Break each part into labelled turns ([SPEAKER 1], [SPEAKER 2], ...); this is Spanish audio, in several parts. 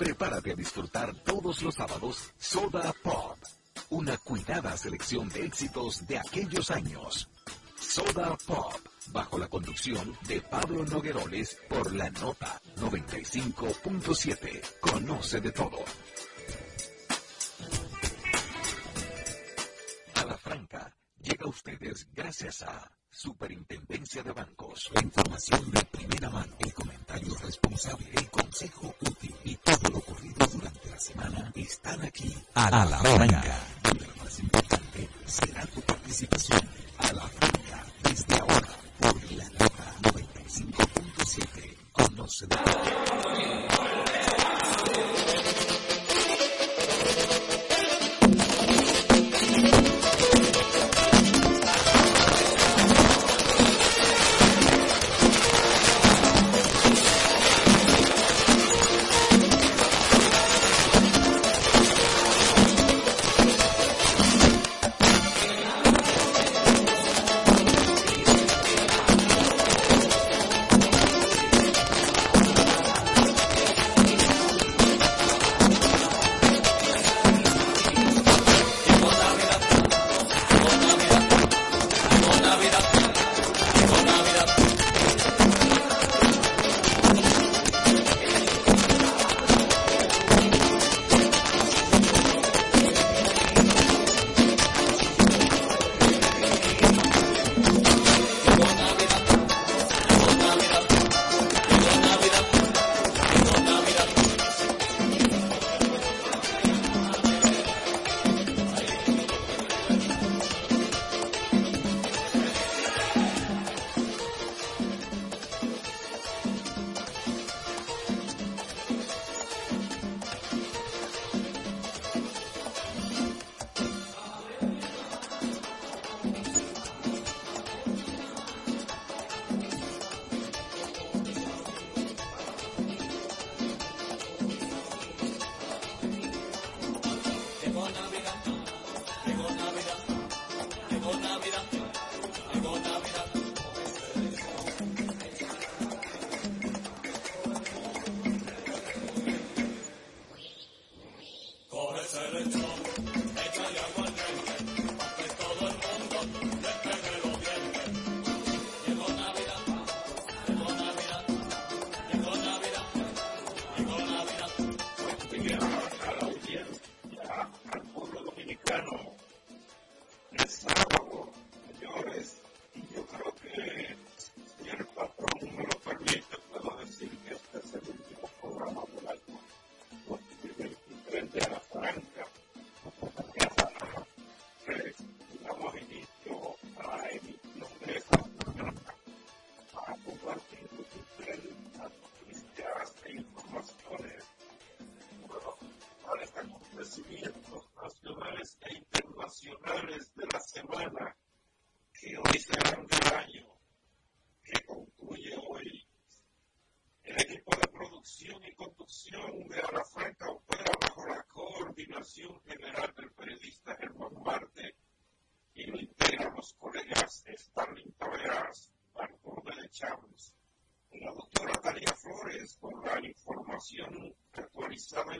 [SPEAKER 1] Prepárate a disfrutar todos los sábados Soda Pop, una cuidada selección de éxitos de aquellos años. Soda Pop, bajo la conducción de Pablo Nogueroles por la nota 95.7. Conoce de todo. A la franca, llega a ustedes gracias a Superintendencia de Bancos. La información de primera mano, el comentario responsable, el consejo útil y todo lo ocurrido durante la semana están aquí. A la, franca. lo más importante será tu participación.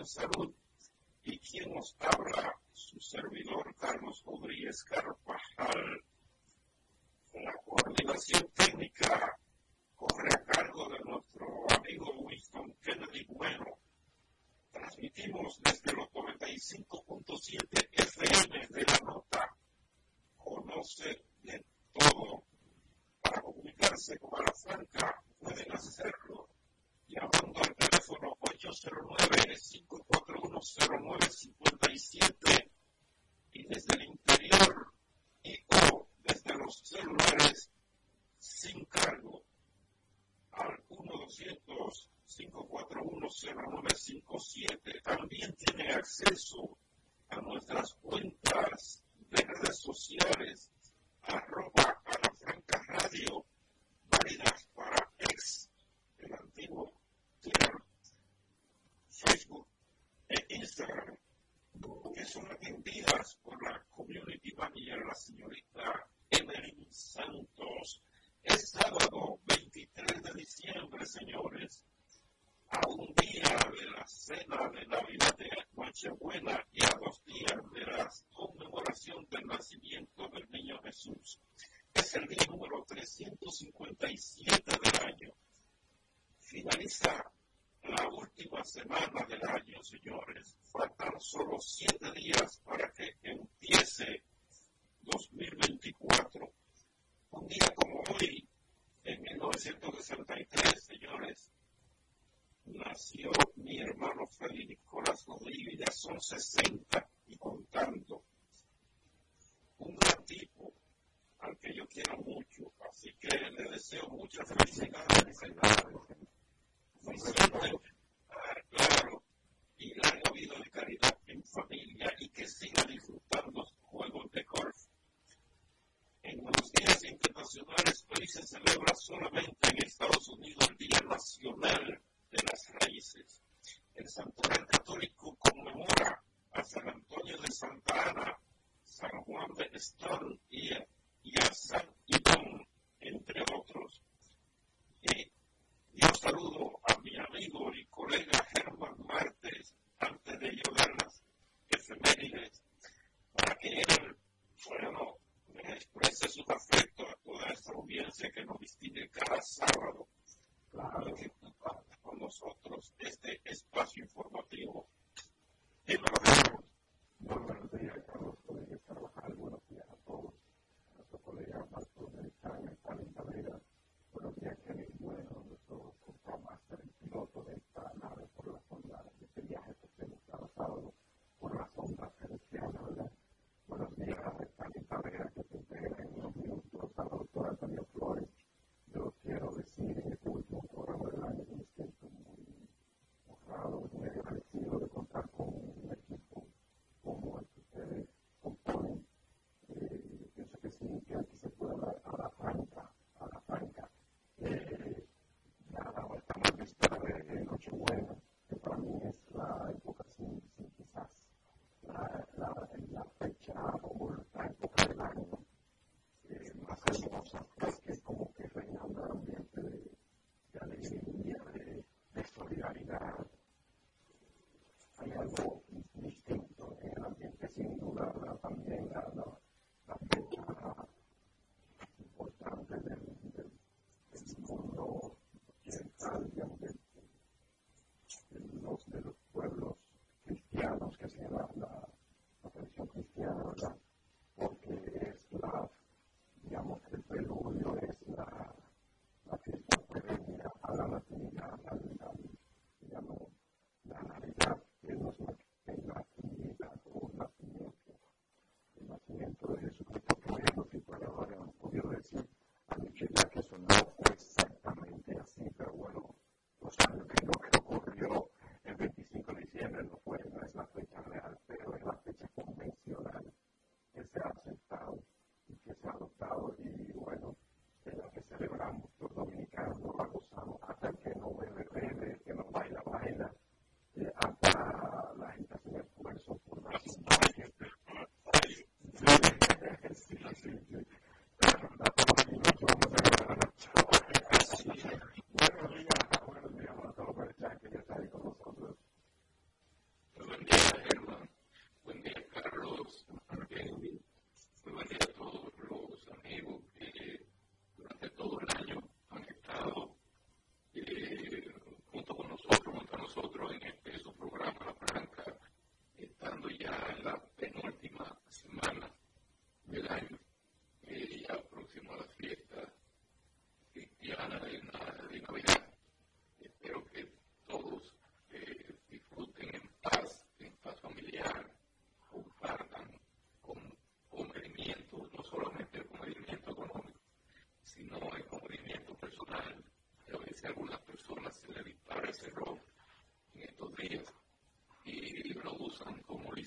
[SPEAKER 2] Salud finalizar, la última semana del año, señores, faltan solo siete días para que empiece 2024. Un día como hoy, en 1963, señores, nació mi hermano Freddy Nicolás Rodríguez, son 60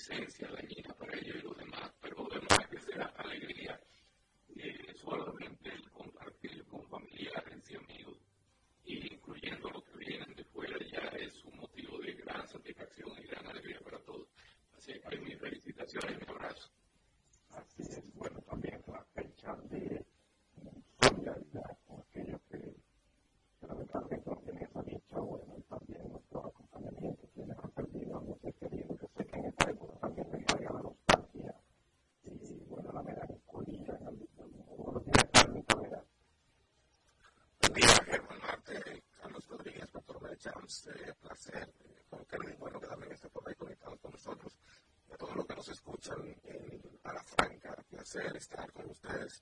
[SPEAKER 3] says,
[SPEAKER 4] Champs, eh, placer, eh, con Carmen Bueno, que también está por ahí conectado con nosotros, a todos los que nos escuchan en, a la franca, placer estar con ustedes.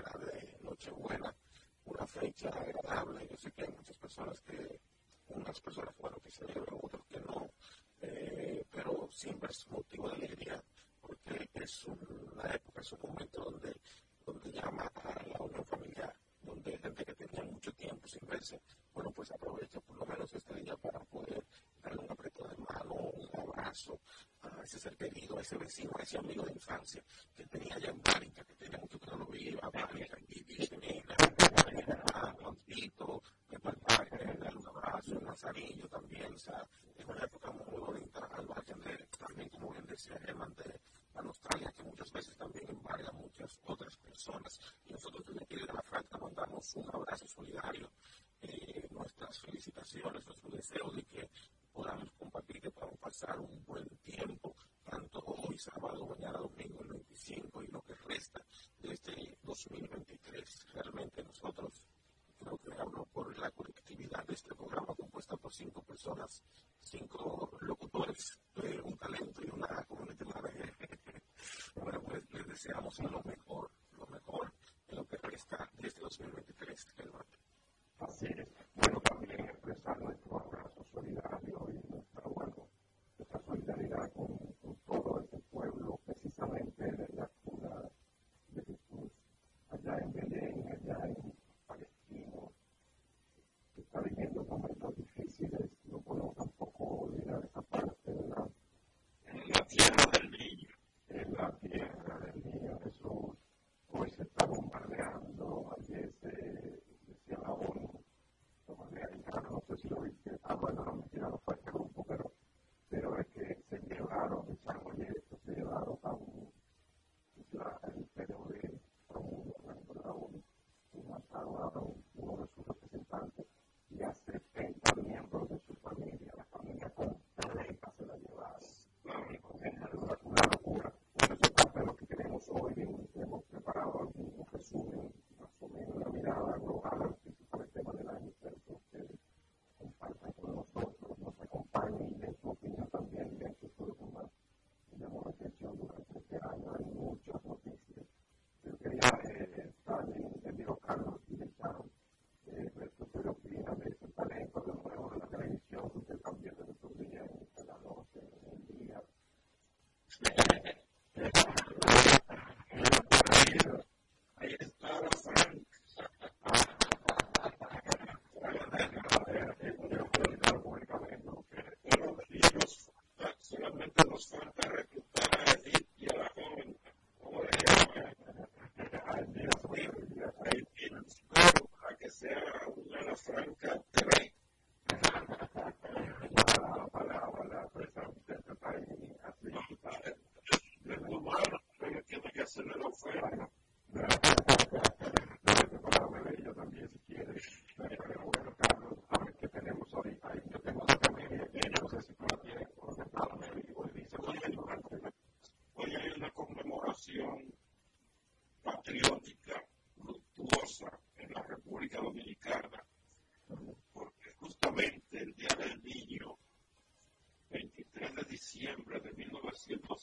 [SPEAKER 4] víspera de Nochebuena, una fecha agradable. Yo sé que hay muchas personas que, unas personas, bueno, que celebran, otros que no, eh, pero siempre es motivo de alegría porque es una época, es un momento donde, donde llama a la unión familiar, donde hay gente que tenía mucho tiempo sin verse, bueno, pues aprovecha por lo menos este día para poder darle un apretón de mano, un abrazo a ese ser querido, a ese vecino, a ese amigo de infancia Okay. cinco personas, cinco locutores, eh, un talento y una comunidad comunicativa. bueno, pues les deseamos lo mejor, lo mejor en lo que resta desde 2023.
[SPEAKER 5] El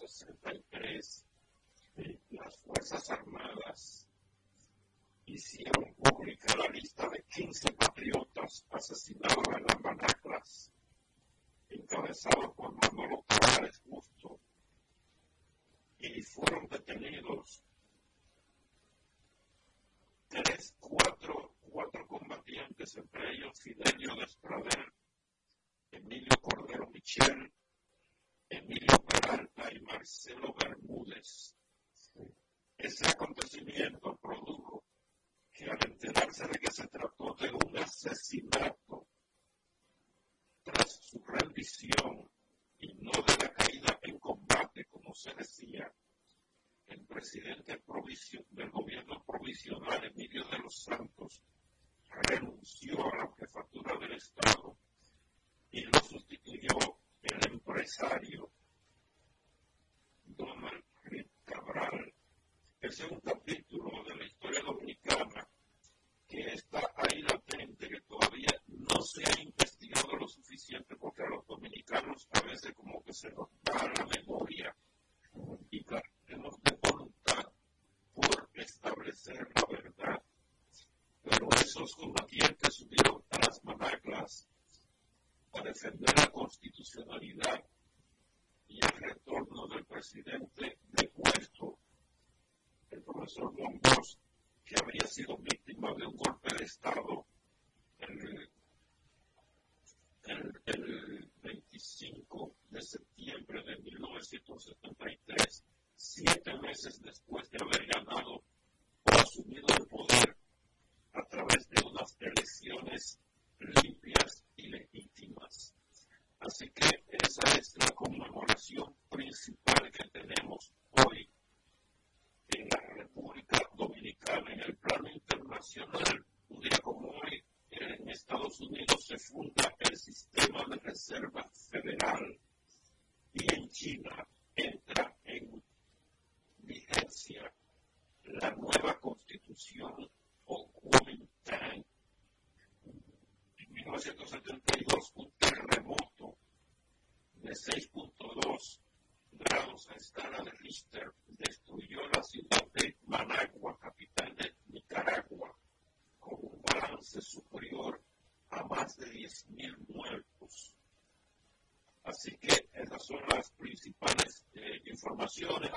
[SPEAKER 5] opposite con dos que
[SPEAKER 2] habría sido víctima de un golpe de Estado 1972 un terremoto de 6.2 grados en escala de Richter destruyó la ciudad de Managua, capital de Nicaragua, con un balance superior a más de 10.000 muertos. Así que esas son las principales eh, informaciones.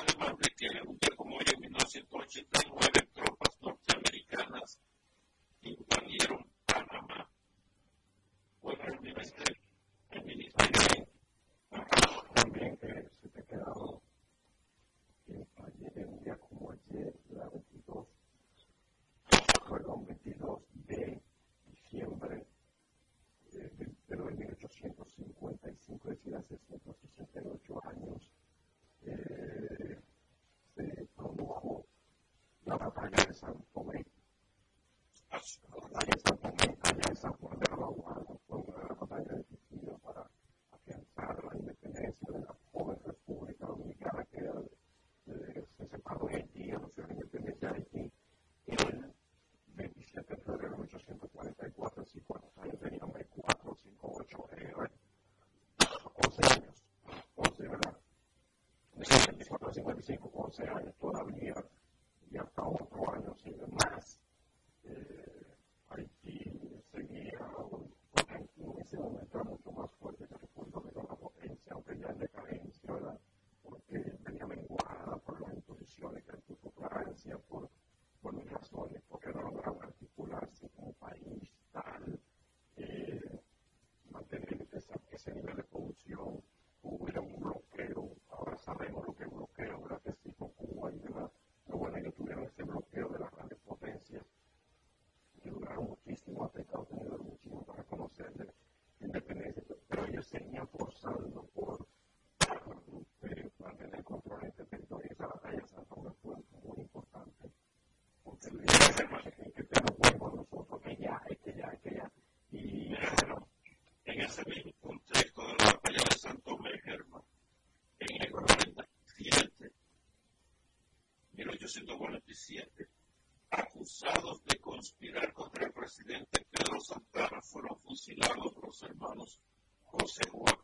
[SPEAKER 5] 55 11 años todavía y hasta otro año si más.
[SPEAKER 2] 1947, acusados de conspirar contra el presidente Pedro Santana, fueron fusilados los hermanos José
[SPEAKER 6] Juan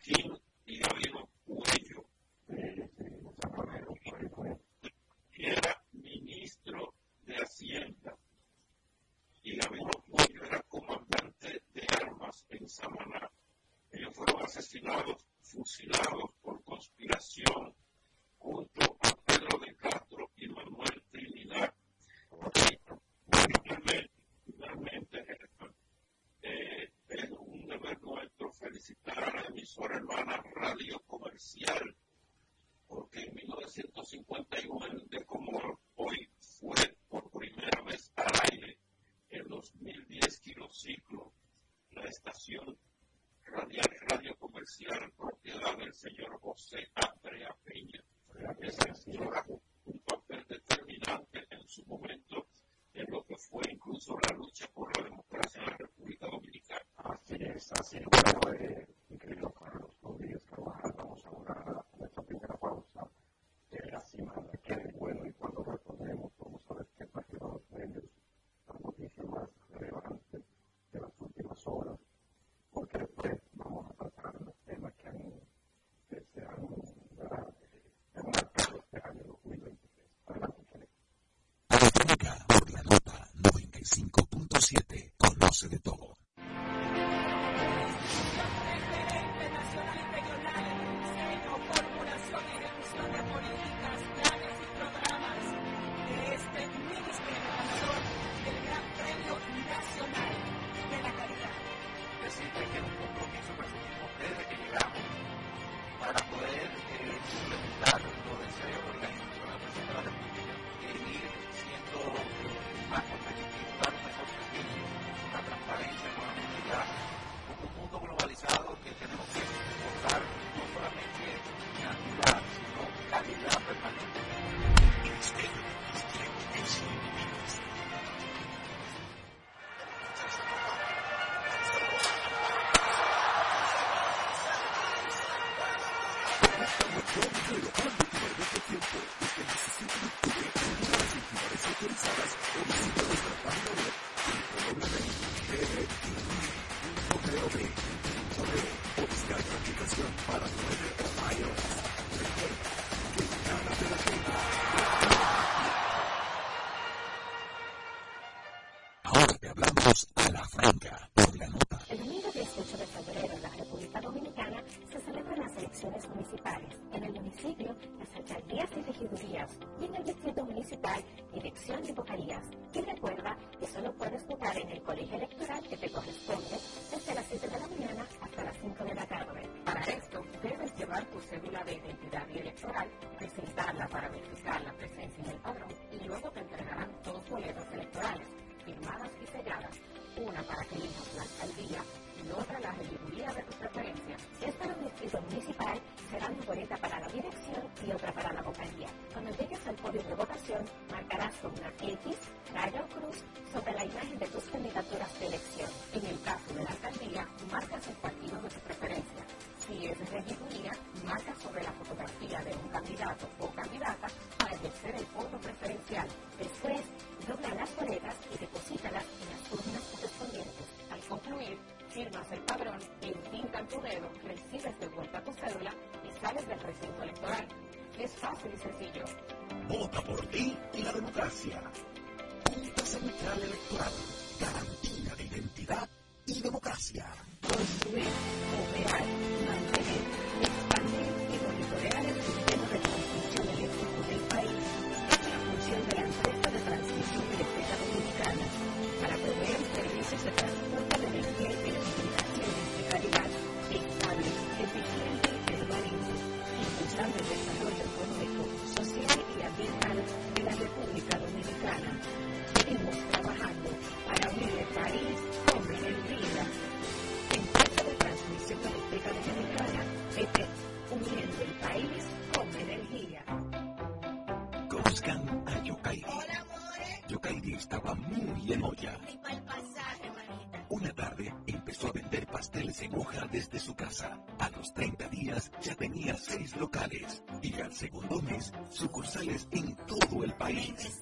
[SPEAKER 6] and why not tu cédula de identidad y electoral, presentarla para verificar la presencia en el padrón y luego te entregarán dos boletas electorales firmadas y selladas, una para que elijas la alcaldía y otra la regiduría de tu preferencia. Si es para un distrito municipal, será una boleta para la dirección y otra para la vocalía. Cuando llegues al podio de votación, marcarás con una X, raya o cruz sobre la imagen de tus de un candidato o candidata para ejercer el voto preferencial. Después, dobla las boletas y deposítalas en las urnas correspondientes. Al concluir, firmas el padrón, entintan tu dedo, recibes de vuelta tu cédula y sales del recinto electoral. Es fácil y sencillo.
[SPEAKER 1] Vota por ti y la democracia. Junta Central Electoral. Garantía de identidad y democracia.
[SPEAKER 6] Construir,
[SPEAKER 1] casa. A los 30 días ya tenía seis locales y al segundo mes sucursales en todo el país.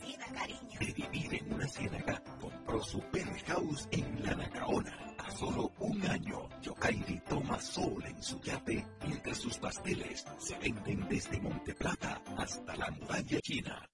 [SPEAKER 1] De vivir en una ciénaga, compró su penthouse en La Nacaona. A solo un año, Yokairi toma sol en su yate mientras sus pasteles se venden desde Monteplata hasta la muralla china.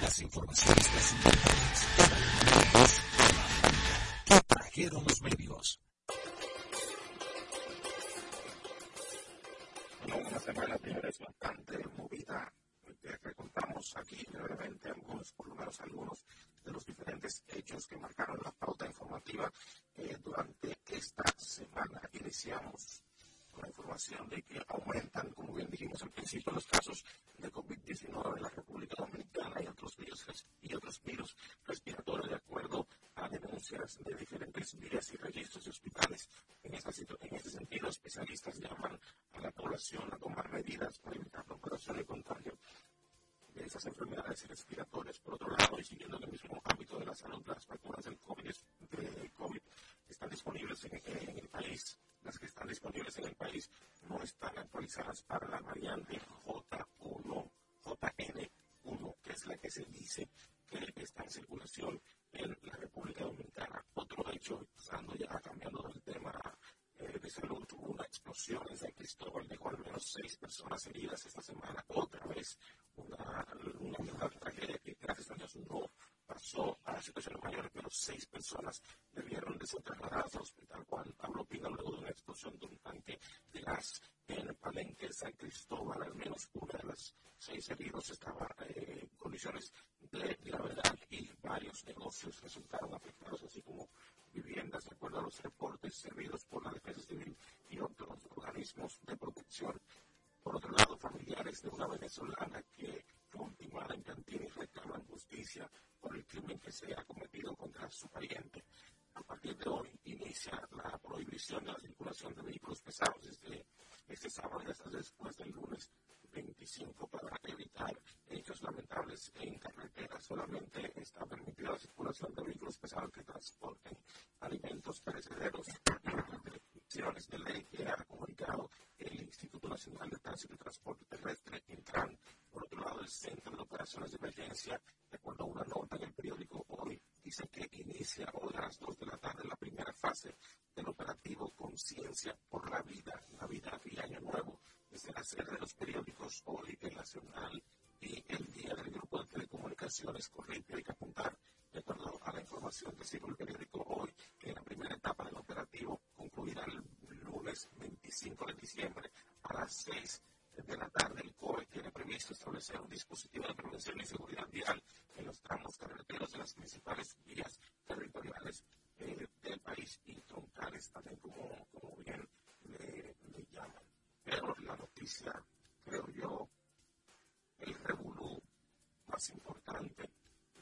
[SPEAKER 1] Las informaciones. ¿Qué trajeron los medios?
[SPEAKER 4] Una semana, señores, bastante movida. Que recontamos aquí brevemente algunos, por lo menos algunos de los diferentes hechos que marcaron la pauta informativa durante esta semana. Iniciamos con la información de que aumentan, como bien dijimos al principio, los casos de COVID-19 en la República Dominicana y otros virus, y otros virus respiratorios de acuerdo a denuncias de diferentes vías y registros de hospitales. En en este sentido, especialistas llaman a la población a tomar medidas para evitar la operación y contagio de esas enfermedades respiratorias. Por otro lado, y siguiendo en el mismo ámbito de la salud, las vacunas del COVID, COVID están disponibles en, el país. Las que están disponibles en el país no están actualizadas para la variante J1, JN1, que es la que se dice que está en circulación en la República Dominicana. Otro hecho, pasando ya cambiando del tema eh, de salud, una explosión en San Cristóbal, dejó al menos seis personas heridas esta semana. Otra vez, una, una tragedia que gracias a Dios no pasó a situaciones mayores, pero seis personas debieron de ser trasladadas al hospital Juan Pablo Pina luego de una explosión de un tanque de gas en Palenque San Cristóbal. Al menos una de las seis heridos estaba en eh, condiciones de gravedad y varios negocios resultaron afectados, así como viviendas, de acuerdo a los reportes servidos por la Defensa Civil y otros organismos de protección. Por otro lado, familiares de una venezolana que ultimada en Cantini reclaman justicia por el crimen que se ha cometido contra su pariente. A partir de hoy inicia la prohibición de la circulación de vehículos pesados desde este sábado y hasta después del lunes 25 para evitar hechos lamentables en carretera. Solamente está permitida la circulación de vehículos pesados que transporten alimentos perecederos. Las de ley que ha comunicado el Instituto Nacional de Tránsito y Transporte Terrestre, Intran. Por otro lado, el Centro de Operaciones de Emergencia, de acuerdo a una nota en el periódico Hoy, dice que inicia hoy a las 2 de la tarde la primera fase del operativo Conciencia por la Vida, Navidad y Año Nuevo desde la sede de los periódicos Hoy, El Nacional y El Día del Grupo de Telecomunicaciones Corriente hay que apuntar, de acuerdo a la información que sigue el periódico Hoy, que la primera etapa del operativo concluirá el lunes 25 de diciembre a las 6 de la tarde. El COE tiene un dispositivo de prevención y seguridad vial en los tramos carreteros de las principales vías territoriales eh, del país y troncales, también como, como bien le llaman. Pero la noticia, creo yo, el revolú más importante,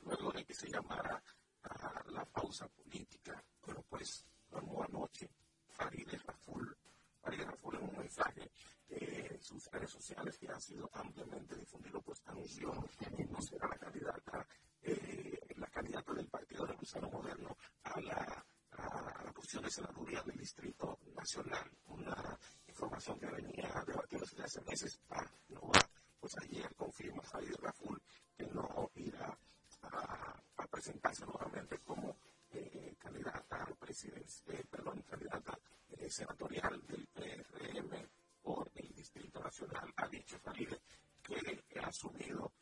[SPEAKER 4] luego de que se llamara a la pausa política, pero pues como anoche Farideh Raful, Farideh Raful en un mensaje en sus sociales que ha sido ampliamente difundido, pues anunció que no será la candidata, eh, la candidata del Partido Revolucionario Moderno a la, a la posición de senaduría del Distrito Nacional, una información que venía debatiéndose desde hace meses, ah, no va, pues ayer confirma Javier Raful que no irá a, a presentarse nuevamente como eh, candidata a presidencia, eh, perdón, candidata eh, senatorial del PRM por el Distrito Nacional. Ha dicho Farideh que ha asumido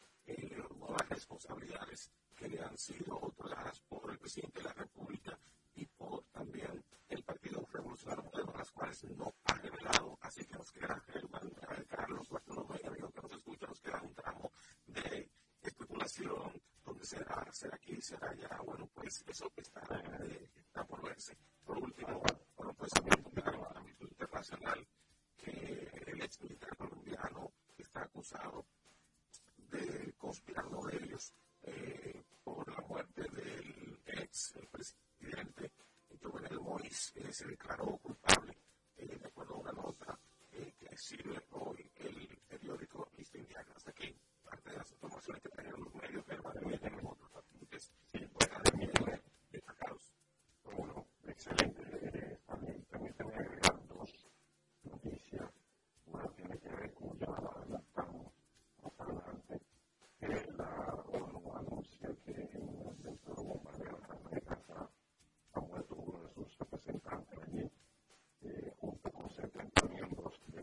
[SPEAKER 4] nuevas responsabilidades que le han sido otorgadas por el presidente de la República y por también el Partido Revolucionario Moderno, las cuales no ha revelado. Así que nos queda, Carlos Bartolomé, amigo que nos escucha, nos queda un tramo de especulación, donde será, será allá. Bueno, pues eso está, eh,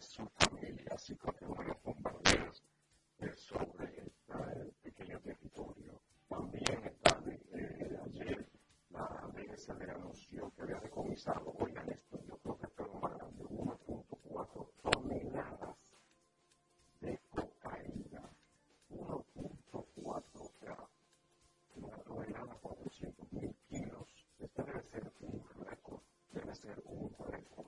[SPEAKER 5] su familia, así como los bombarderos eh, sobre el pequeño territorio. También está de, eh, ayer la mesa le anunció que había decomisado, oigan esto, yo creo que esto es lo 1.4 toneladas de cocaína. 1.4, o sea, una tonelada por
[SPEAKER 7] mil kilos. Este debe ser un récord, debe ser
[SPEAKER 5] un récord.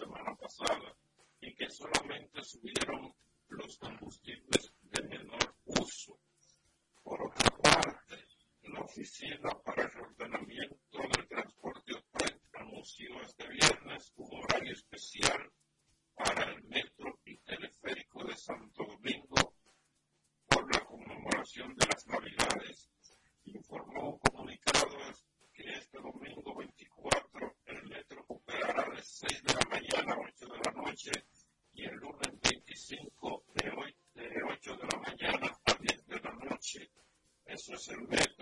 [SPEAKER 2] el metro en cuanto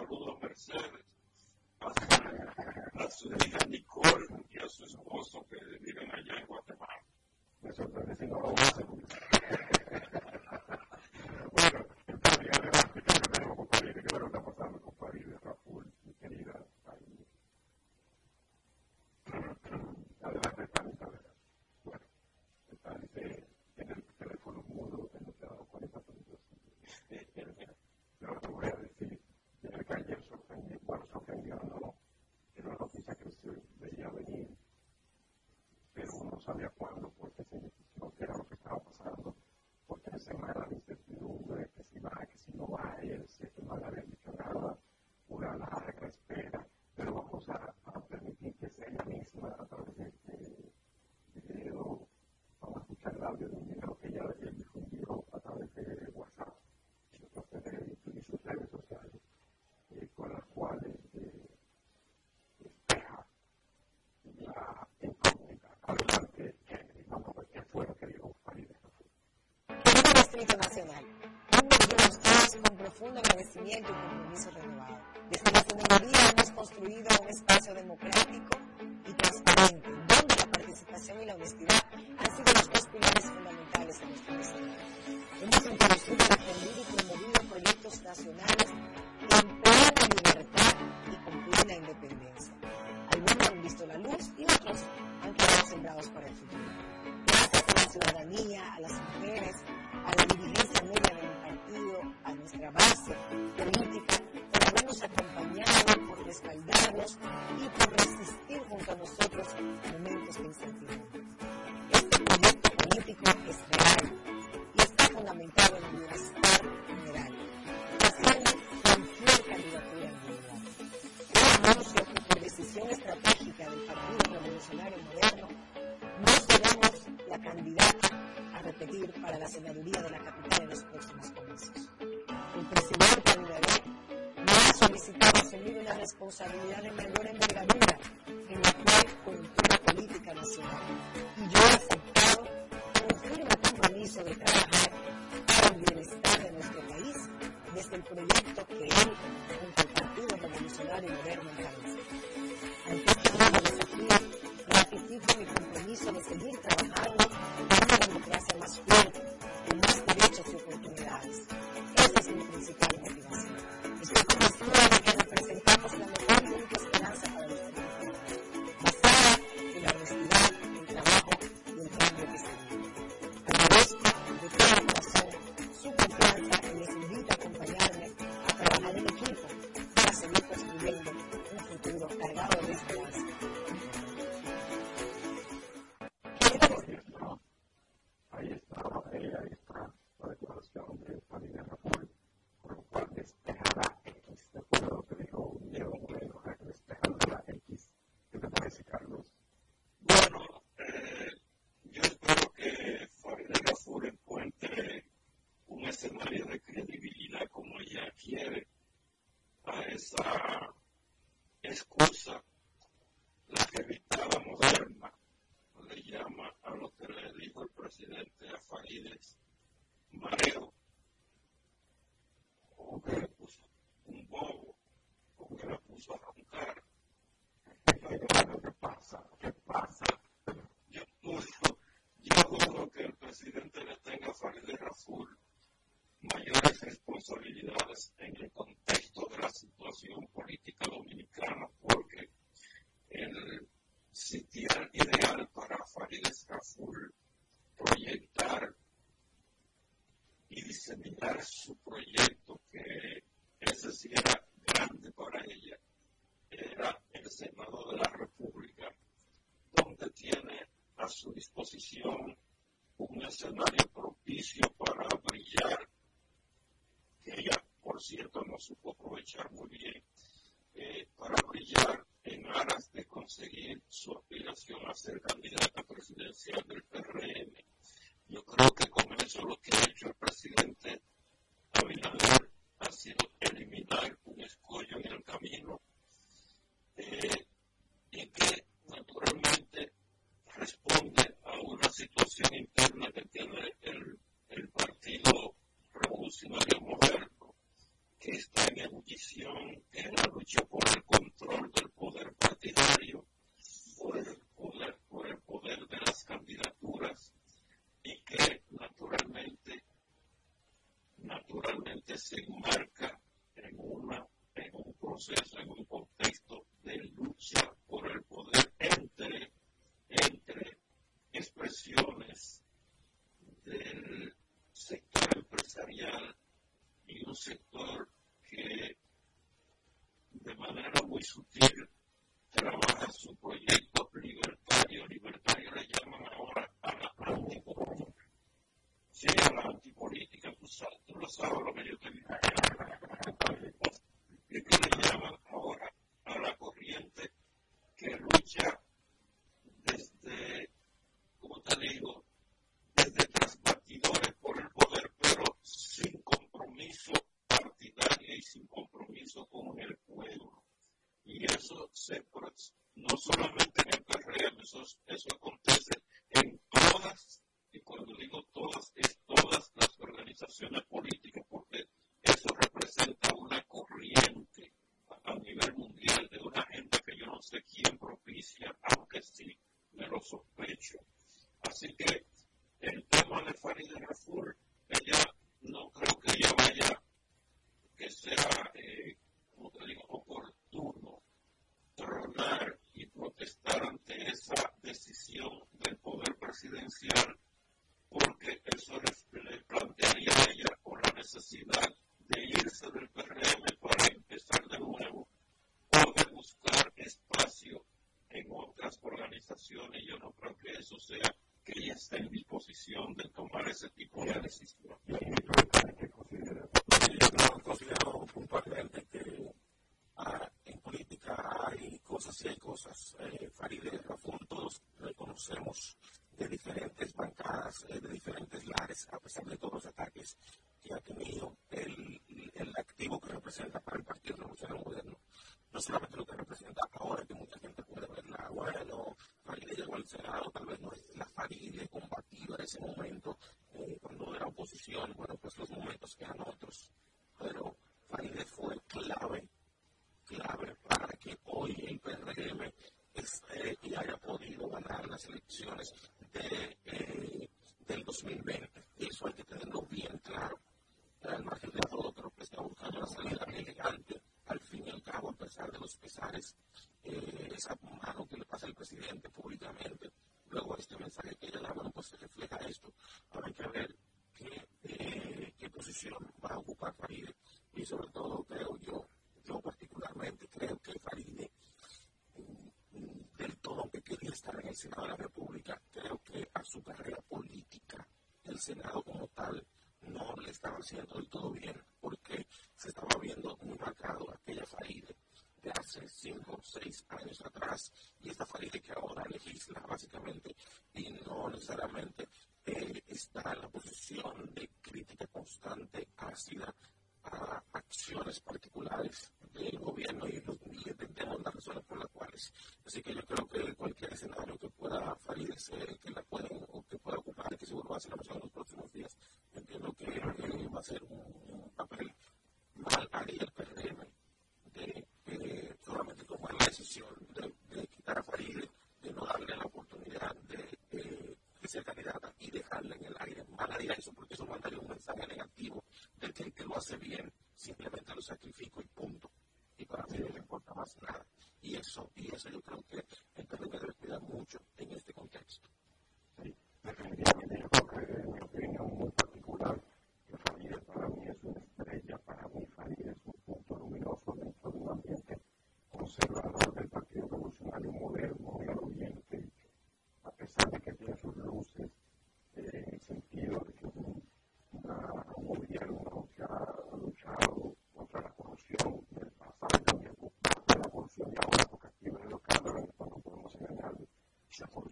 [SPEAKER 2] saludos, Mercedes, a su, a su hija Distrito
[SPEAKER 8] Nacional. Un a ustedes con profundo agradecimiento y compromiso renovado. Desde la Senaduría hemos construido un espacio democrático y transparente, donde la participación y la honestidad
[SPEAKER 2] escenario propicio para brillar, que ella, por cierto, no supo aprovechar muy bien. sutil, trabaja su proyecto libertario. Libertario le llaman ahora a la antipolítica. Sí, a la antipolítica, tú, sabes, tú lo sabes lo que donde tomar ese tipo de decisiones.
[SPEAKER 4] Senado de la República, creo que a su carrera política, el Senado como tal, no le estaba haciendo del todo bien, porque se estaba viendo muy marcado aquella Faride de hace cinco o seis años atrás, y esta Faride que ahora legisla básicamente, y no necesariamente eh, está en la posición de crítica constante, ácida, a acciones particulares del gobierno y, y entendemos las razones por las cuales. Así que yo creo que cualquier escenario que pueda farirse, que la pueden o que pueda en los próximos días, entiendo que va a ser un, papel mal haría el PRM de solamente tomar la decisión de, quitar a Faride, de no darle la oportunidad de, ser candidata y dejarla en el aire. Mal haría eso porque eso mandaría un mensaje negativo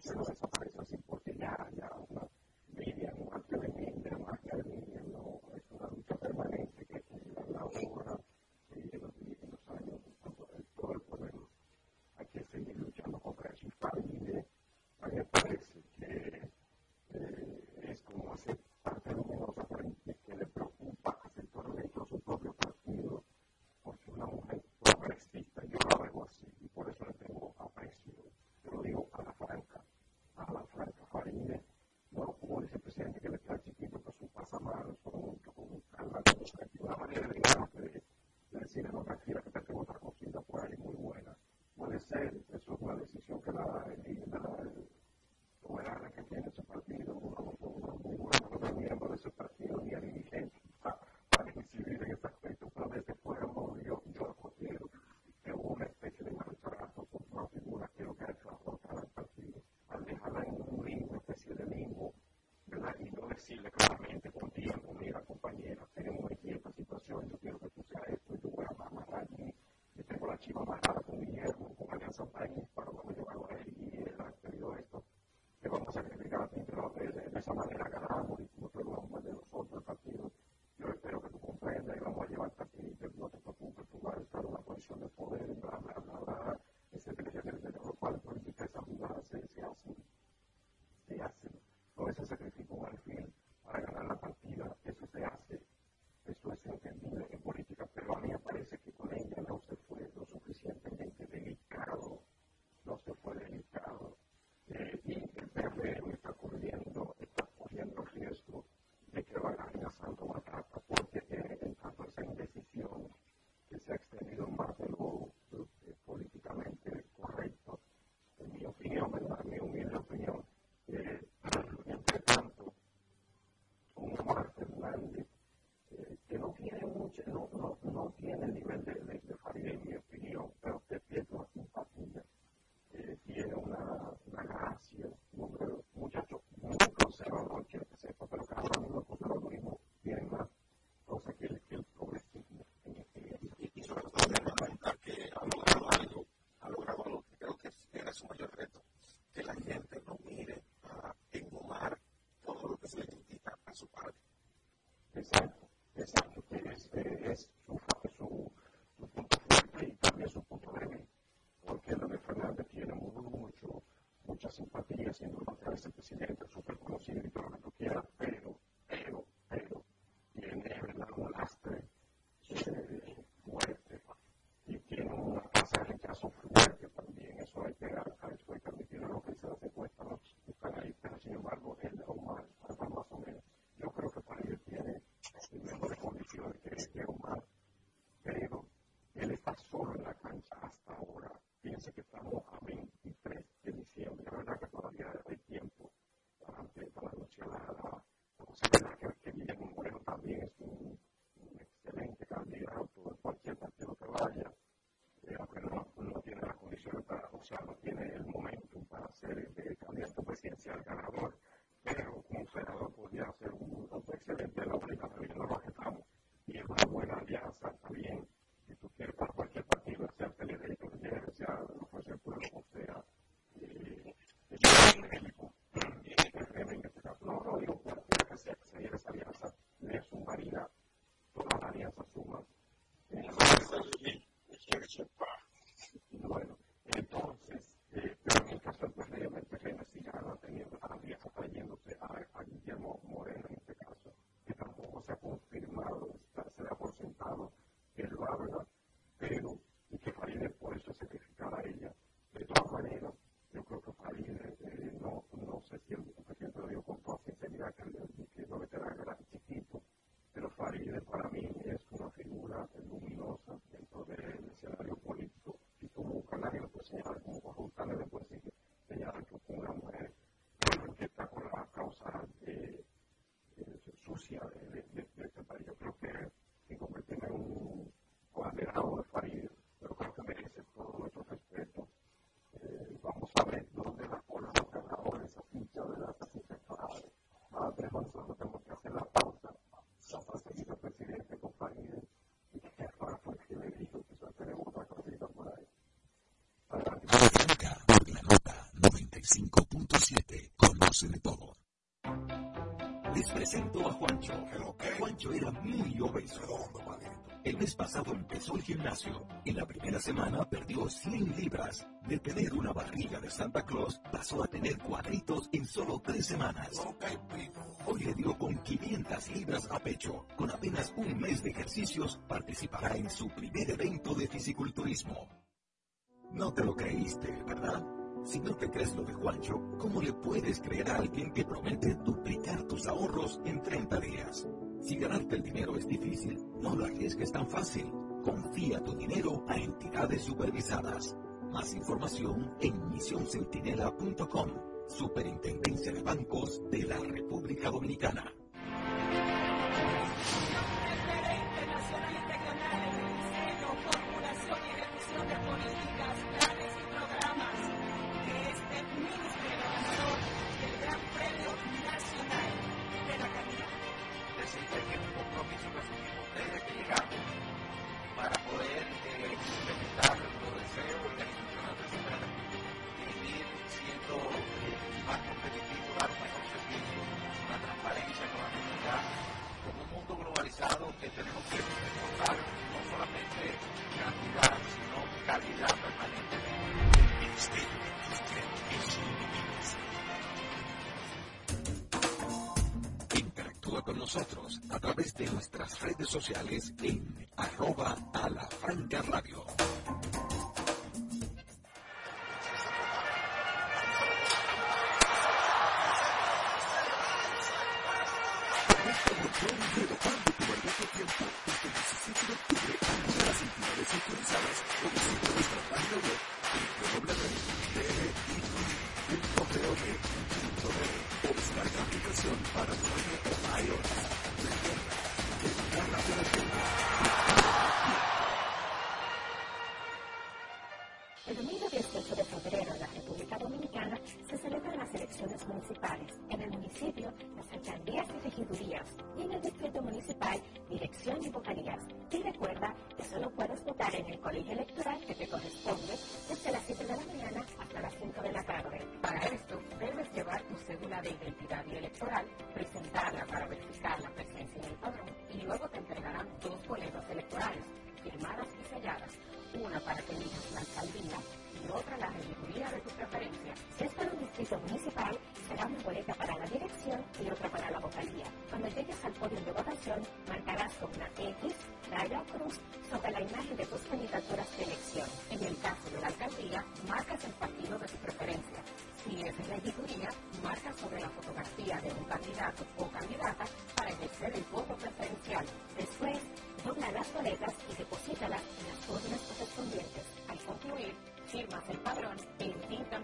[SPEAKER 4] muchos de así porque ya ya una media un amplio de media más que de media no es una lucha permanente que es la hora y en los años todo el problema hay que seguir luchando contra eso.
[SPEAKER 5] Y para mí eh, me parece que eh, es como hacer parte de un frente que le preocupa hacer todo dentro de su propio partido porque una mujer progresista yo lo hago así y por eso le posición que la Linda Buena que tiene su partido, una persona muy los miembros de su partido y el dirigente para, incidir en ese aspecto, pero desde fuera no, yo, yo lo considero que hubo una especie de marchazo con una figura que lo que ha hecho aportar al partido, al dejarla en un limbo, una especie de limbo, ¿verdad? Y no decirle claramente con tiempo, mira compañera, tenemos aquí esta situación, yo quiero que tú seas esto, yo voy a amarrar aquí, yo tengo la chiva amarrada con Guillermo, con Alianza País,
[SPEAKER 4] su mayor
[SPEAKER 5] ganador. hours corrupción no desaparece
[SPEAKER 1] 5.7. Conoce de todo. Les presento a Juancho. Juancho era muy obeso. El mes pasado empezó el gimnasio. En la primera semana perdió 100 libras. De tener una barriga de Santa Claus, pasó a tener cuadritos en solo tres semanas. Hoy le dio con 500 libras a pecho. Con apenas un mes de ejercicios, participará en su primer evento de fisiculturismo. No te lo creíste, ¿verdad? Si no te crees lo de Juancho, ¿cómo le puedes creer a alguien que promete duplicar tus ahorros en 30 días? Si ganarte el dinero es difícil, no lo arriesgues tan fácil. Confía tu dinero a entidades supervisadas. Más información en misioncentinela.com. Superintendencia de Bancos de la República Dominicana.
[SPEAKER 6] nuestras redes sociales en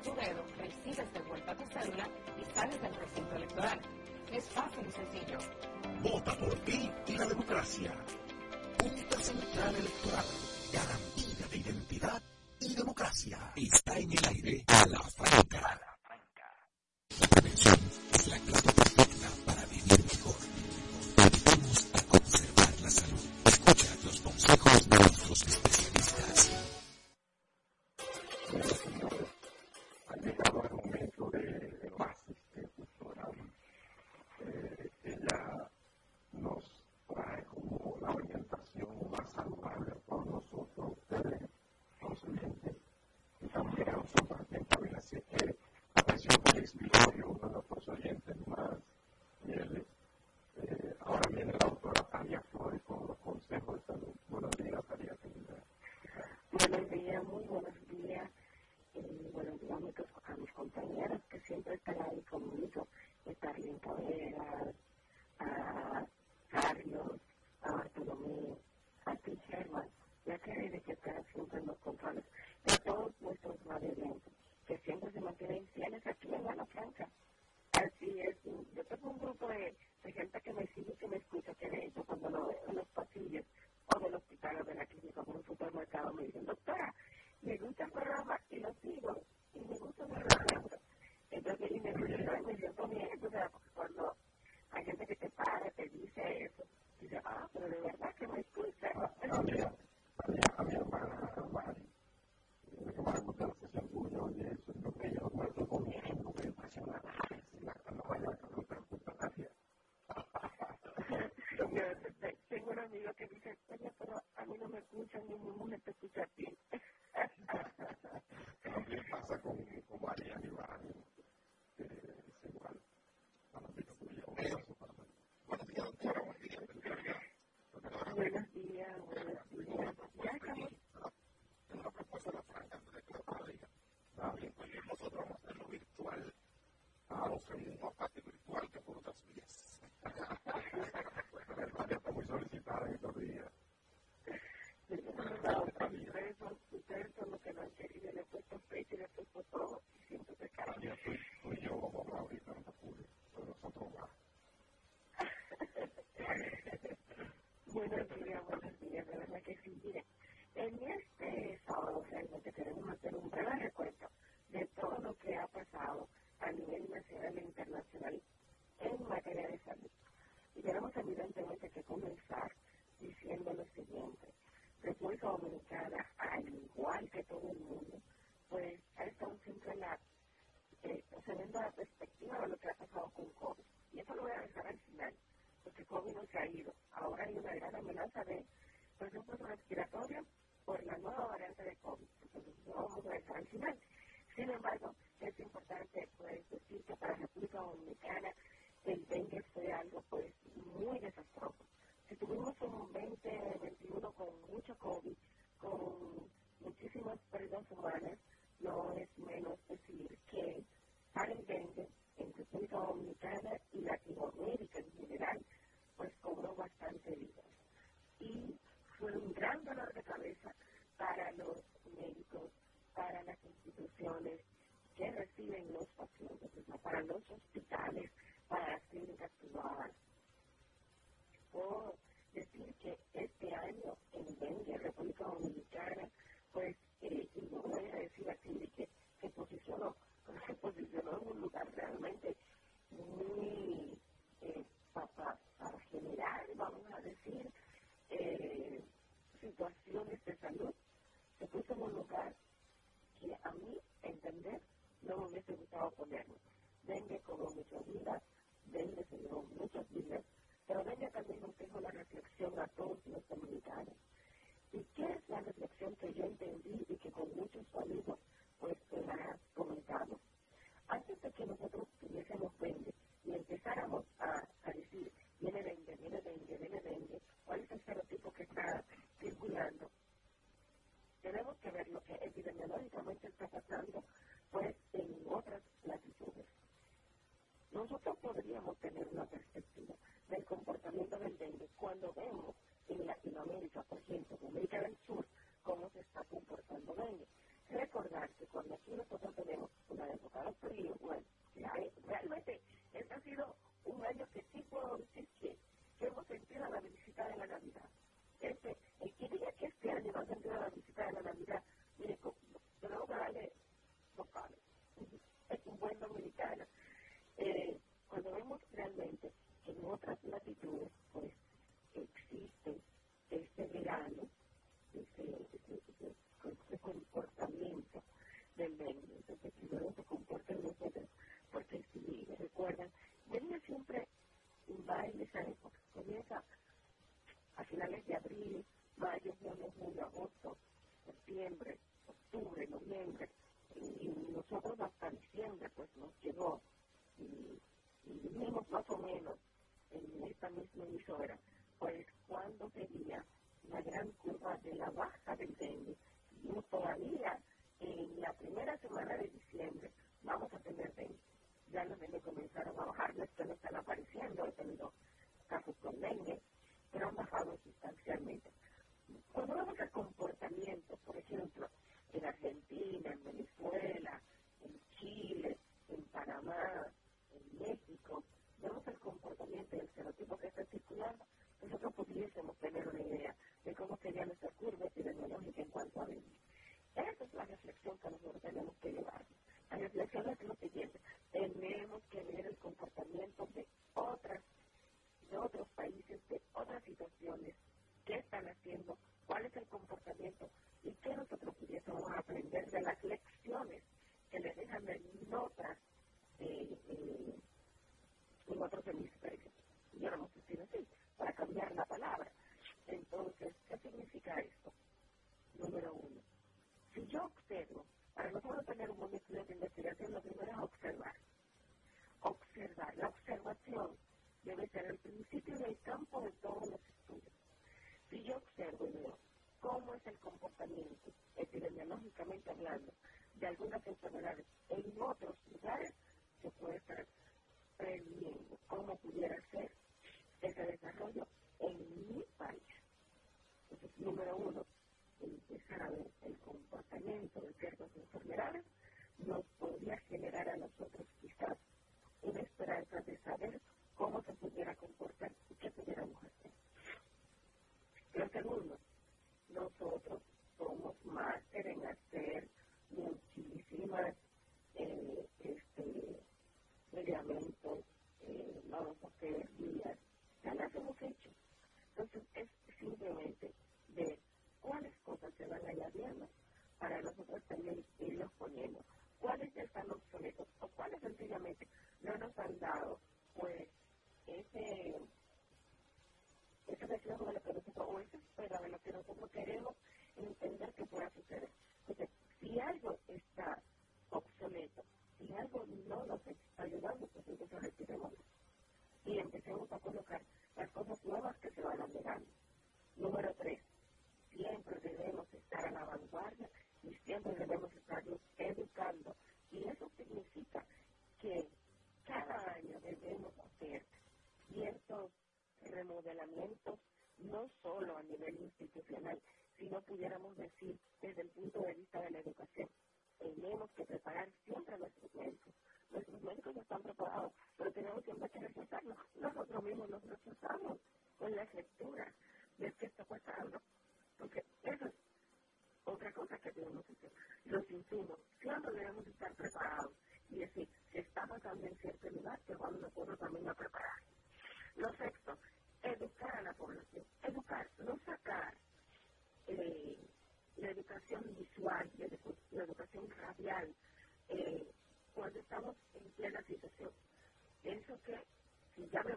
[SPEAKER 9] tu dedo, recibes de vuelta a tu cédula y sales del recinto electoral. Es fácil y sencillo. Vota por ti y la democracia. Junta Central Electoral. siento o porque cuando hay gente que te para, te dice eso, dice, ah, pero de verdad que me escucha. Ah, no, mira, a mi, a mi hermana, Mari, me tomaba es comiendo, tengo un amigo que dice, pero a mí no me escuchan, ni mi mujer te a. buenos días, buenos días, de verdad que sí. Mira, en este sábado realmente queremos hacer un breve recuento hacerlo, para nosotros tener un buen este. Nosotros somos máster en hacer institucional, si no pudiéramos decir desde el punto de vista de la educación radial, eh, cuando estamos en plena situación. Pienso que si ya me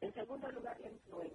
[SPEAKER 9] En segundo lugar, la influenza.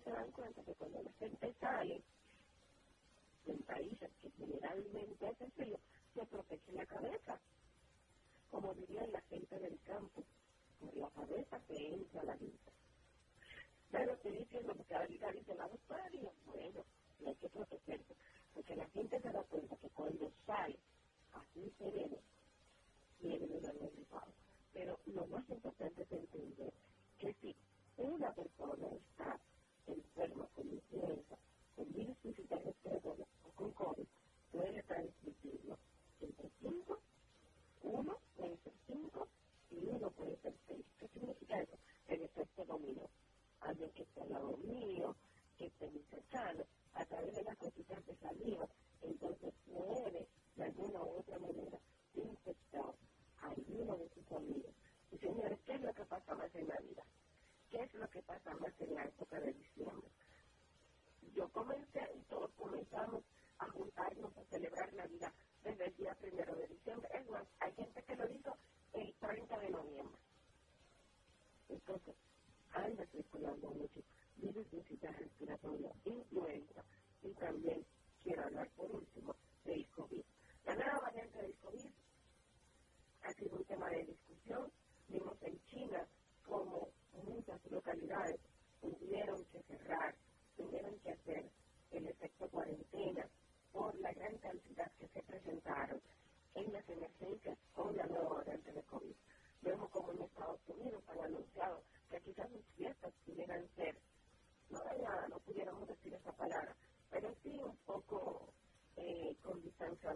[SPEAKER 9] se dan cuenta que cuando la gente sale en países que generalmente hace frío, se protege la cabeza. Como diría la gente del campo, por la cabeza que entra la vida. Pero nosotros, anda circulando mucho virus de respiratorio, influenza y también.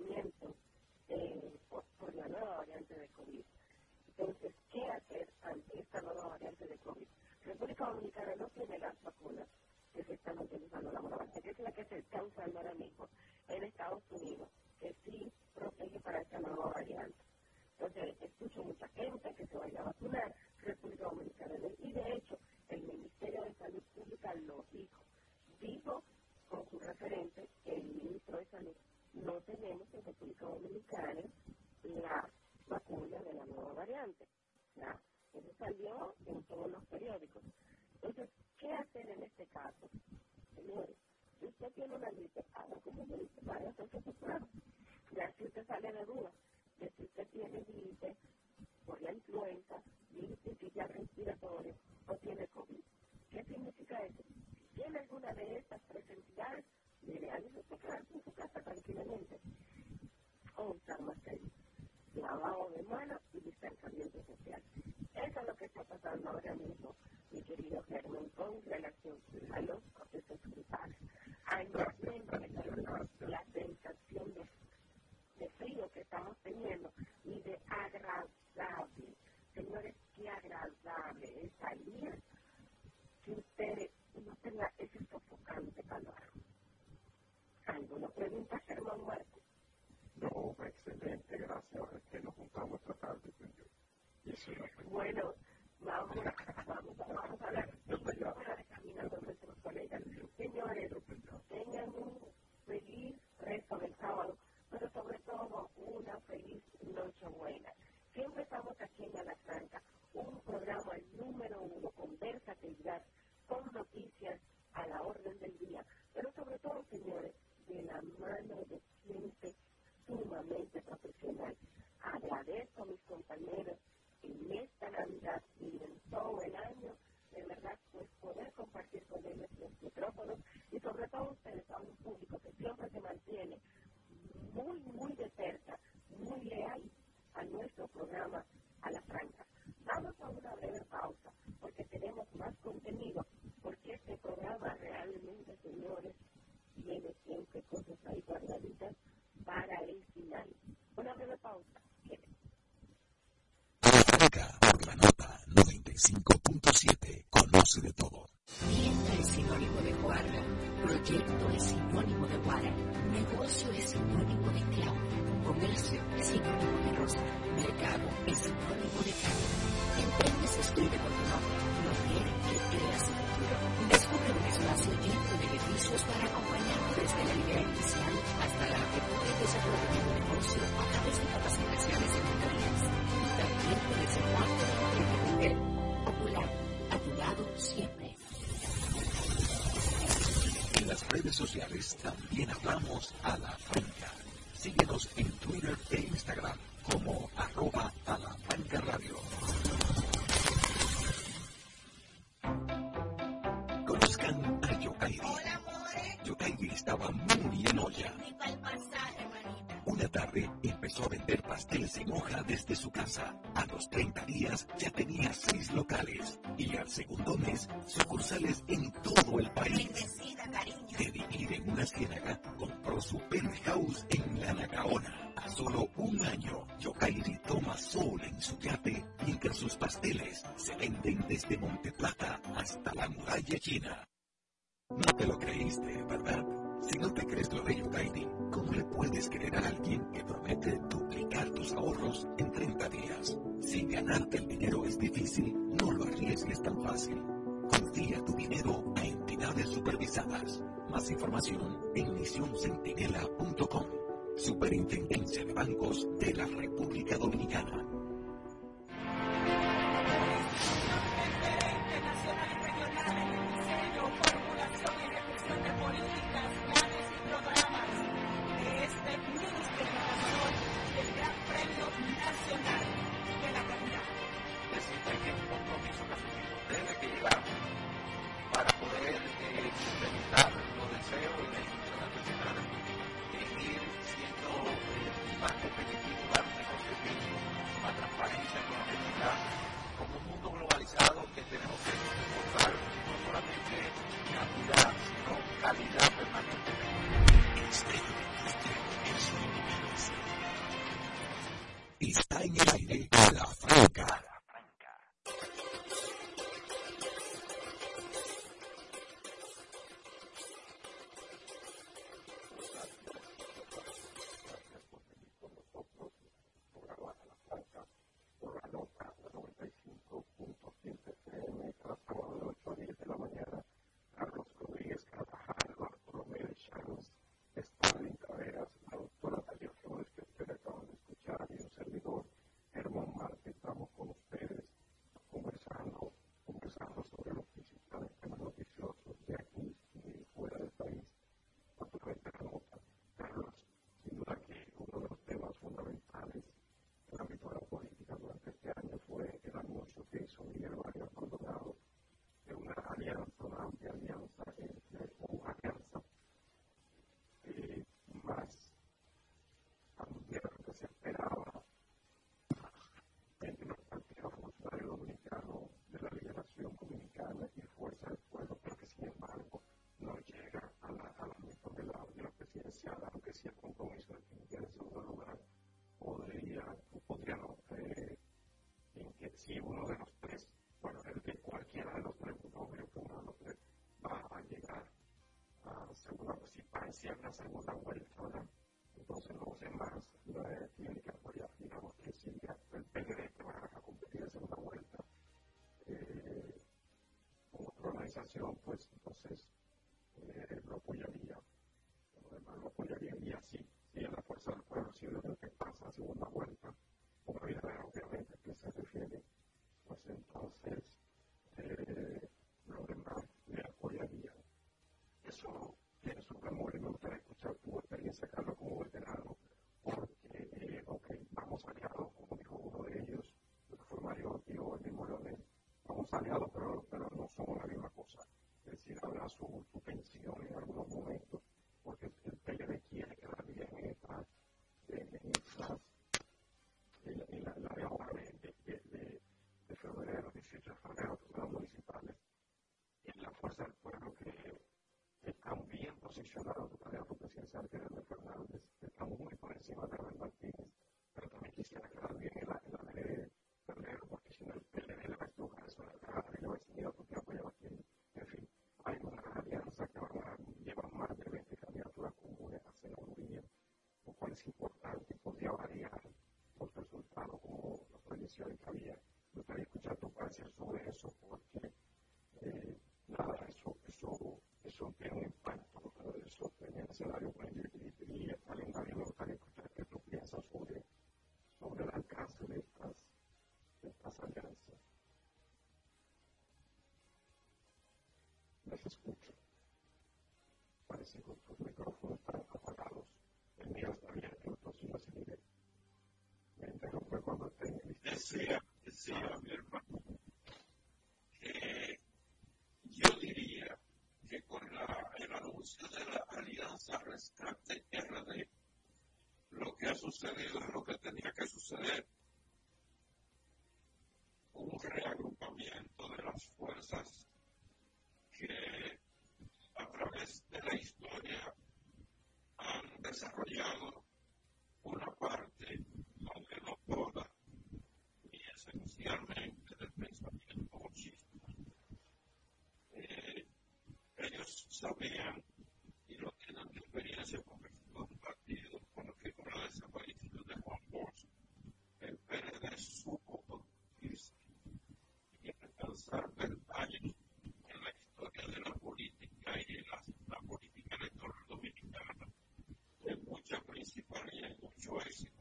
[SPEAKER 9] también sale de
[SPEAKER 1] dudas. preguntas Yeah. desde Monte Plata hasta la muralla china. No te lo creíste, ¿verdad? Si no te crees lo de YouGuiding, ¿cómo le puedes creer a alguien que promete duplicar tus ahorros en 30 días? Si ganarte el dinero es difícil, no lo arriesgues tan fácil. Confía tu dinero a entidades supervisadas. Más información en misioncentinela.com. Superintendencia de Bancos de la República Dominicana. la
[SPEAKER 5] segunda vuelta, ¿verdad? Entonces los demás eh, tienen que apoyar, digamos que si el PLD que va a competir en segunda vuelta, eh, como otra organización, pues entonces pero, pero no son la misma cosa. Es decir, habrá su, su en algunos momentos, porque el PLD quiere quedar bien en estas, en estas, en, en la, la, de ahora de, de, de, de febrero, 18 de febrero, las municipales, es la fuerza del pueblo que están bien posicionados para la presidencial que Fernández, están muy por encima de la verdad funcionario pues, y, y, y el calendario nos gustaría escuchar qué tú piensas sobre, sobre el alcance de estas, de estas alianzas. Les escucho. Parece que tus micrófonos están apagados. El mío está abierto, entonces no se mire. Me interrumpe cuando esté listo.
[SPEAKER 2] Decía, decía mi hermano. rejoice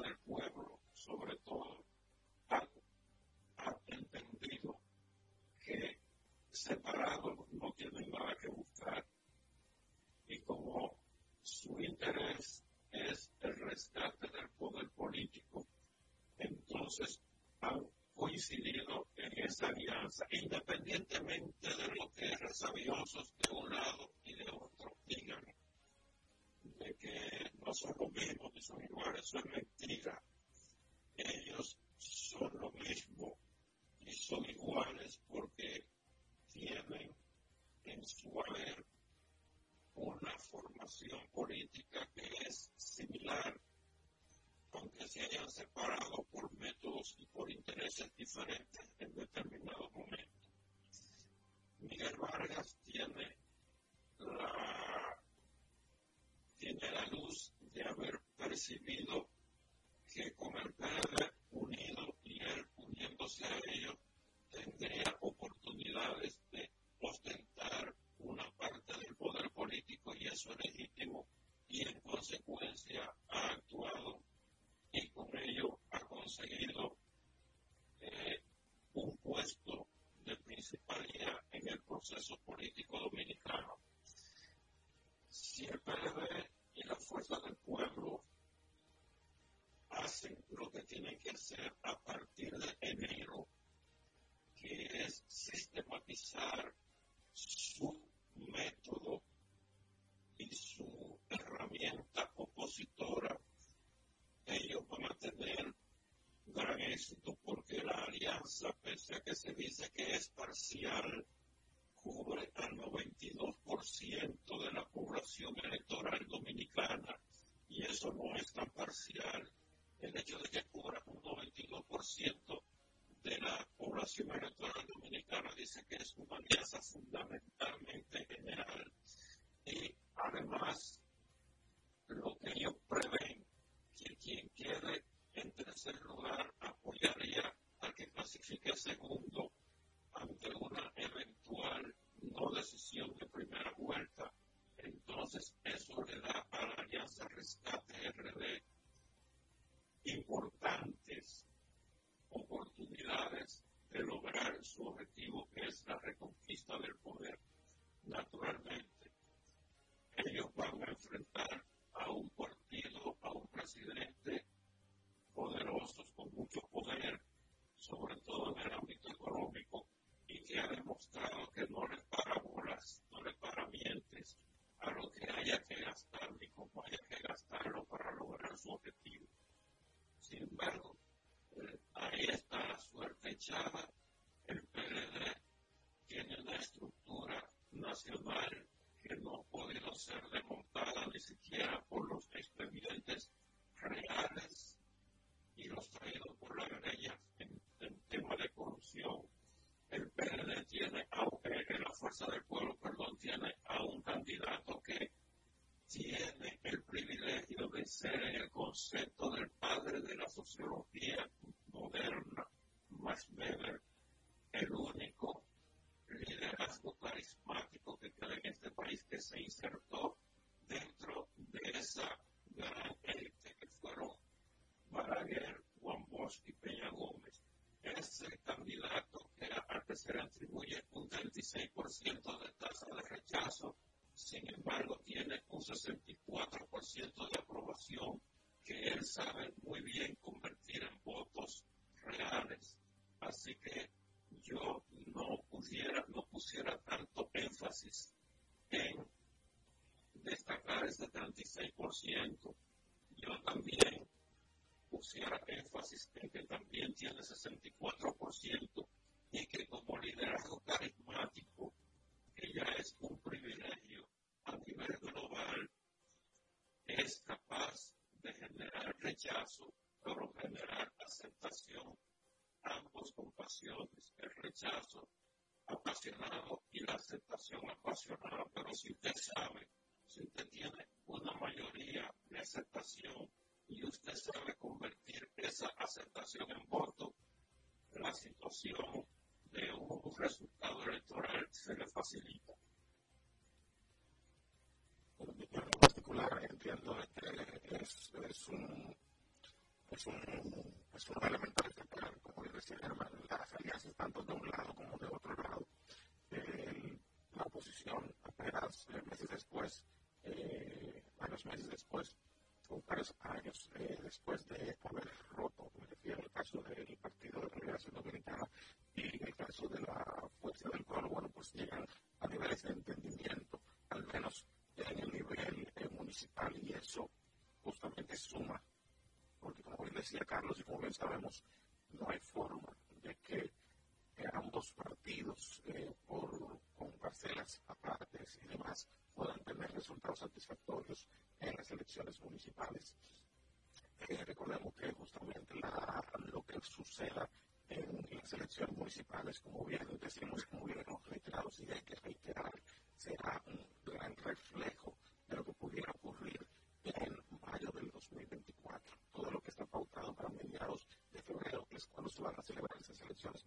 [SPEAKER 2] del pueblo, sobre todo, ha, entendido que separado no tienen nada que buscar. Y como su interés es el rescate del poder político, entonces han coincidido en esa alianza, independientemente de lo que es sabiosos de un lado son lo mismo ni son iguales, eso es mentira. Ellos son lo mismo y son iguales porque tienen en su haber una formación política que es similar, aunque se hayan separado por métodos y por intereses diferentes en determinados momentos. Miguel Vargas tiene la, tiene la luz de haber percibido que con el PRD unido y él uniéndose a ellos tendría oportunidades de ostentar una parte del poder político y eso es legítimo y en consecuencia ha actuado y con ello ha conseguido eh, un puesto de principalidad en el proceso político dominicano. Si el PLD y la fuerza del pueblo hacen lo que tienen que hacer a partir de enero, que es sistematizar su método y su herramienta opositora, ellos van a tener gran éxito porque la alianza, pese a que se dice que es parcial, cubre al 92% de la población electoral dominicana y eso no es tan parcial. El hecho de que cubra un 92% de la población electoral dominicana dice que es una alianza fundamentalmente general. Y además, lo que ellos prevén, que quien quede en tercer lugar apoyaría a que clasifique segundo ante una eventual no decisión de primera vuelta. Entonces, eso le da a la Alianza Rescate RD importantes oportunidades de lograr su objetivo, que es la reconquista del poder. Naturalmente, ellos van a enfrentar a un partido, a un presidente poderoso, con mucho poder, sobre todo en el ámbito económico, y que ha demostrado que no le para bolas, no le para mientes a lo que haya que gastar ni cómo haya que gastarlo para lograr su objetivo. Sin embargo, ahí está la suerte echada. El PLD tiene una estructura nacional que no ha podido ser desmontada ni siquiera por los expedientes reales y los traídos por la guerrilla en, en tema de corrupción. El PLD tiene, aunque la fuerza del pueblo, perdón, tiene a un candidato que tiene el privilegio de ser el concepto del padre de la sociología moderna, Max Weber, el único liderazgo carismático que queda en este país que se insertó dentro de esa gran élite que fueron Balaguer, Juan Bosch y Peña Gómez. Es el candidato que, que se le atribuye un 36% de tasa de rechazo sin embargo, tiene un 64% de aprobación que él sabe muy bien convertir en votos reales. Así que yo no pudiera, no pusiera tanto énfasis en destacar ese 36%. Yo también pusiera énfasis en que también tiene 64% y que como liderazgo carismático, que ya es un privilegio a nivel global, es capaz de generar rechazo, pero generar aceptación, ambos con pasiones, el rechazo apasionado y aceptación apasionada. Pero si usted sabe, si usted tiene una mayoría de aceptación y usted sabe convertir esa aceptación en voto,
[SPEAKER 4] decía Carlos y como bien sabemos, no hay forma de que ambos partidos eh, por, con parcelas aparte y demás puedan tener resultados satisfactorios en las elecciones municipales. Eh, recordemos que justamente lo que suceda en las elecciones municipales, como bien decimos, como bien hemos reiterado, si hay que reiterar, será un gran reflejo las nas en selecciones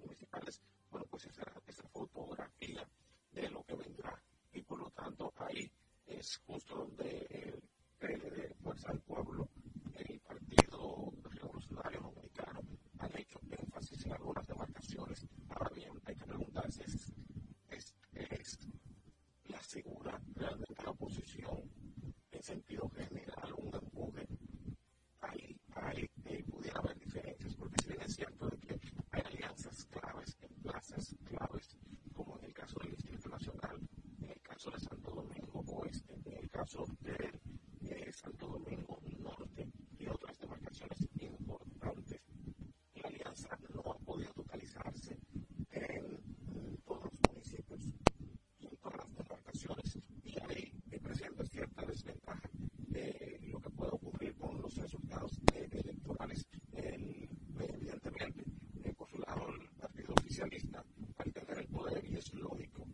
[SPEAKER 4] socialista al tener el poder y es lógico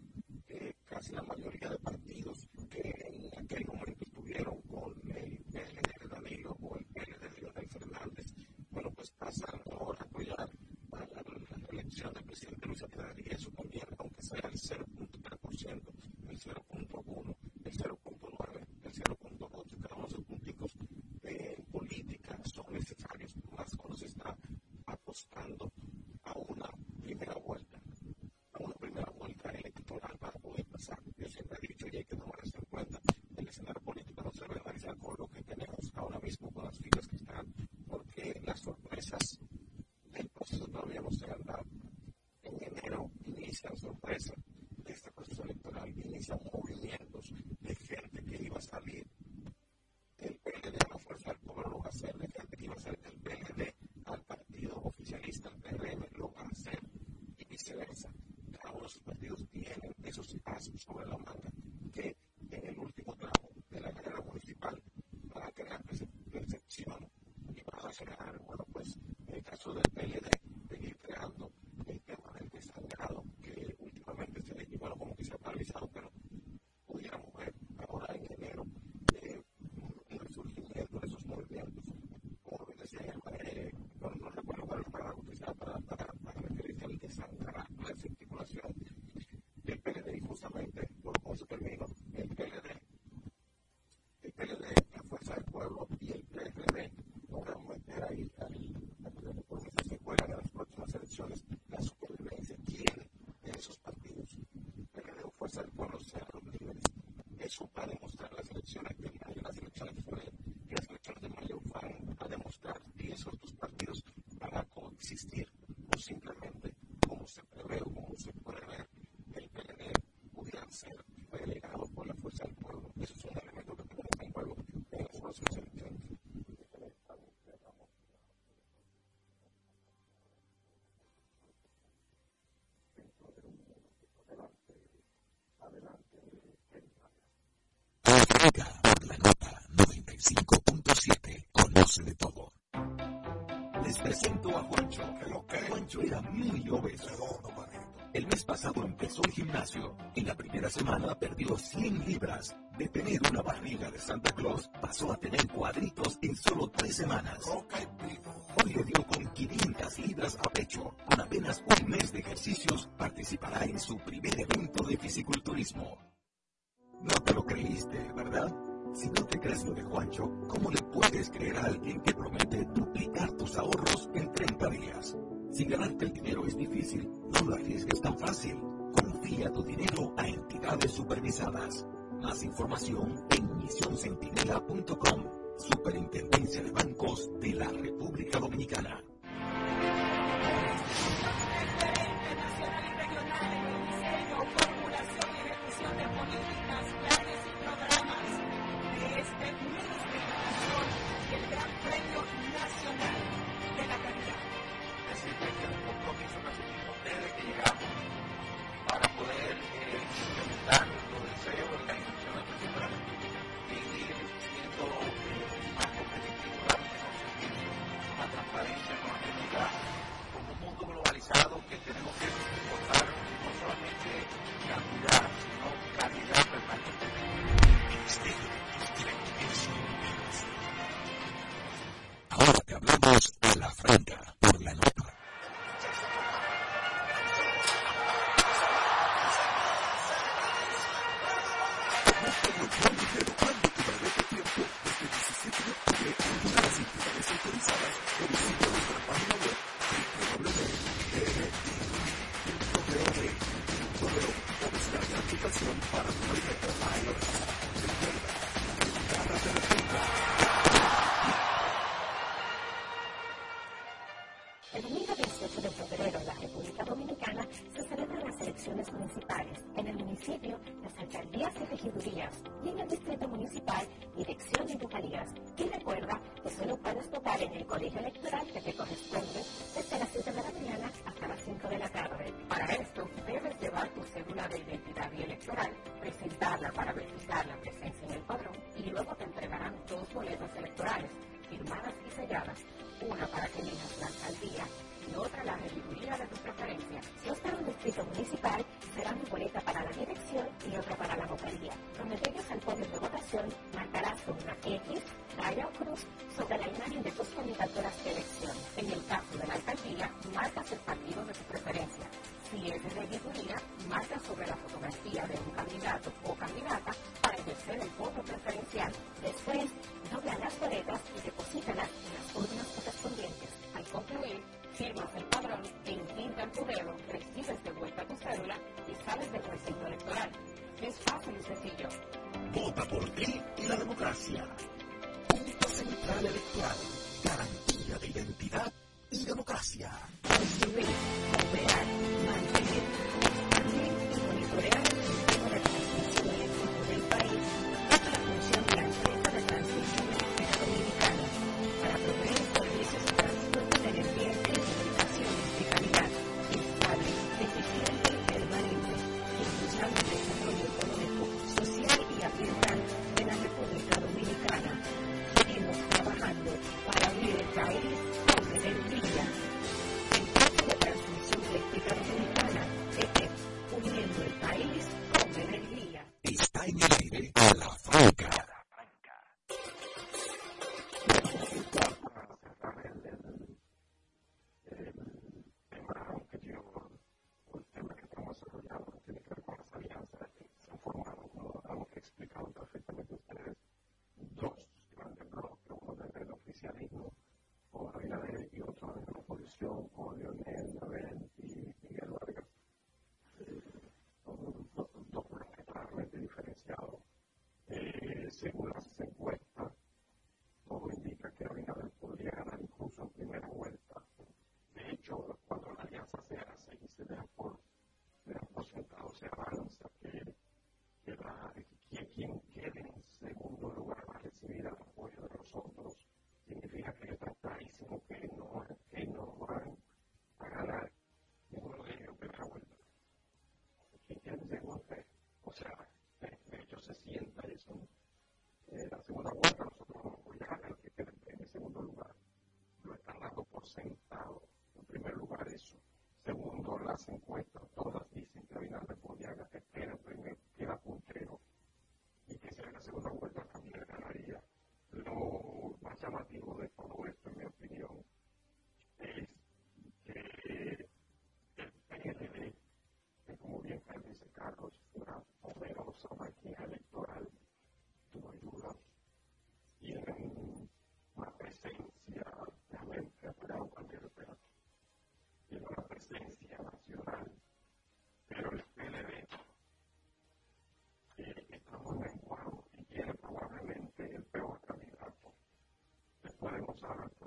[SPEAKER 4] que casi la mayoría de partidos que en aquel momento estuvieron con el PLD de Danilo o el PLD de Leonel Fernández, bueno, pues pasan ahora a apoyar a la, a la elección del
[SPEAKER 1] presidente Luis Abinader. seven Era muy obeso. El mes pasado empezó el gimnasio. En la primera semana perdió 100 libras. De tener una barriga de Santa Claus, pasó a tener cuadritos en solo tres semanas. Hoy le dio con 500 libras a pecho. Con apenas un mes de ejercicios, participará en su primer evento de fisiculturismo. No te lo creíste, ¿verdad? Si no te crees lo de Juancho, ¿cómo le puedes creer a alguien que promete duplicar tus ahorros en 30 días? Si ganarte el dinero es difícil, no lo arriesgues tan fácil. Confía tu dinero a entidades supervisadas. Más información en misioncentinela.com. Superintendencia de Bancos de la República Dominicana.
[SPEAKER 5] compromiso. think we themselves are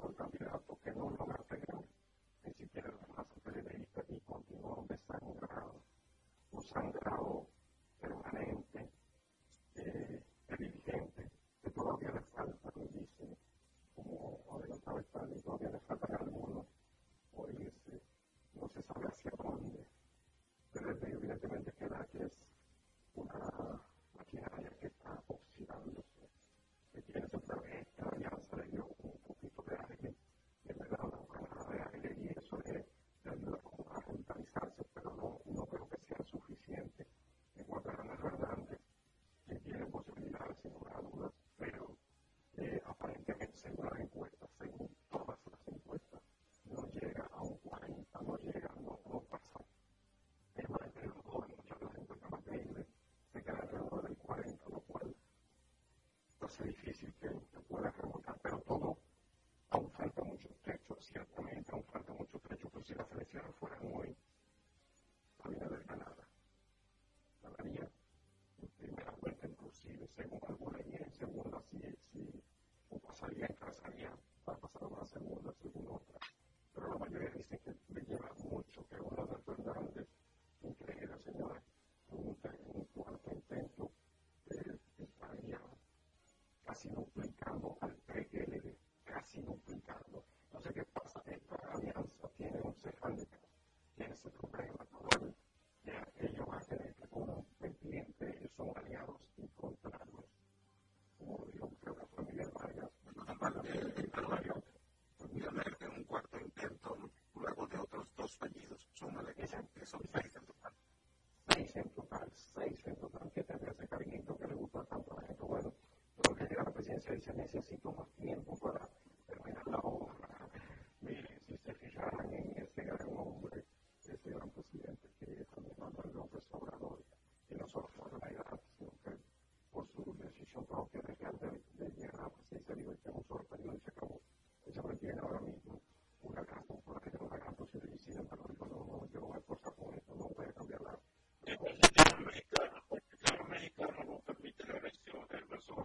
[SPEAKER 5] difícil que, pueda rebotar, pero todo aún falta mucho trecho, ciertamente aún falta mucho trecho, pero pues, si las elecciones fueran hoy,
[SPEAKER 10] necesito más tiempo para terminar la obra. Miren, si se fijaran en ese gran hombre, ese gran presidente que es Manuel López Obrador, que no solo por la edad, sino que por su decisión propia de, de, de llegar a la presidencia libertad un solo periodo y se acabó. Ella tiene ahora mismo una gran temporada, una gran posibilidad, y sin embargo, no, no, yo no voy a esforzar con esto, no voy a cambiar nada.
[SPEAKER 2] El sistema mexicano, porque el sistema mexicano no permite la elección del personal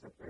[SPEAKER 5] todo, sobre todo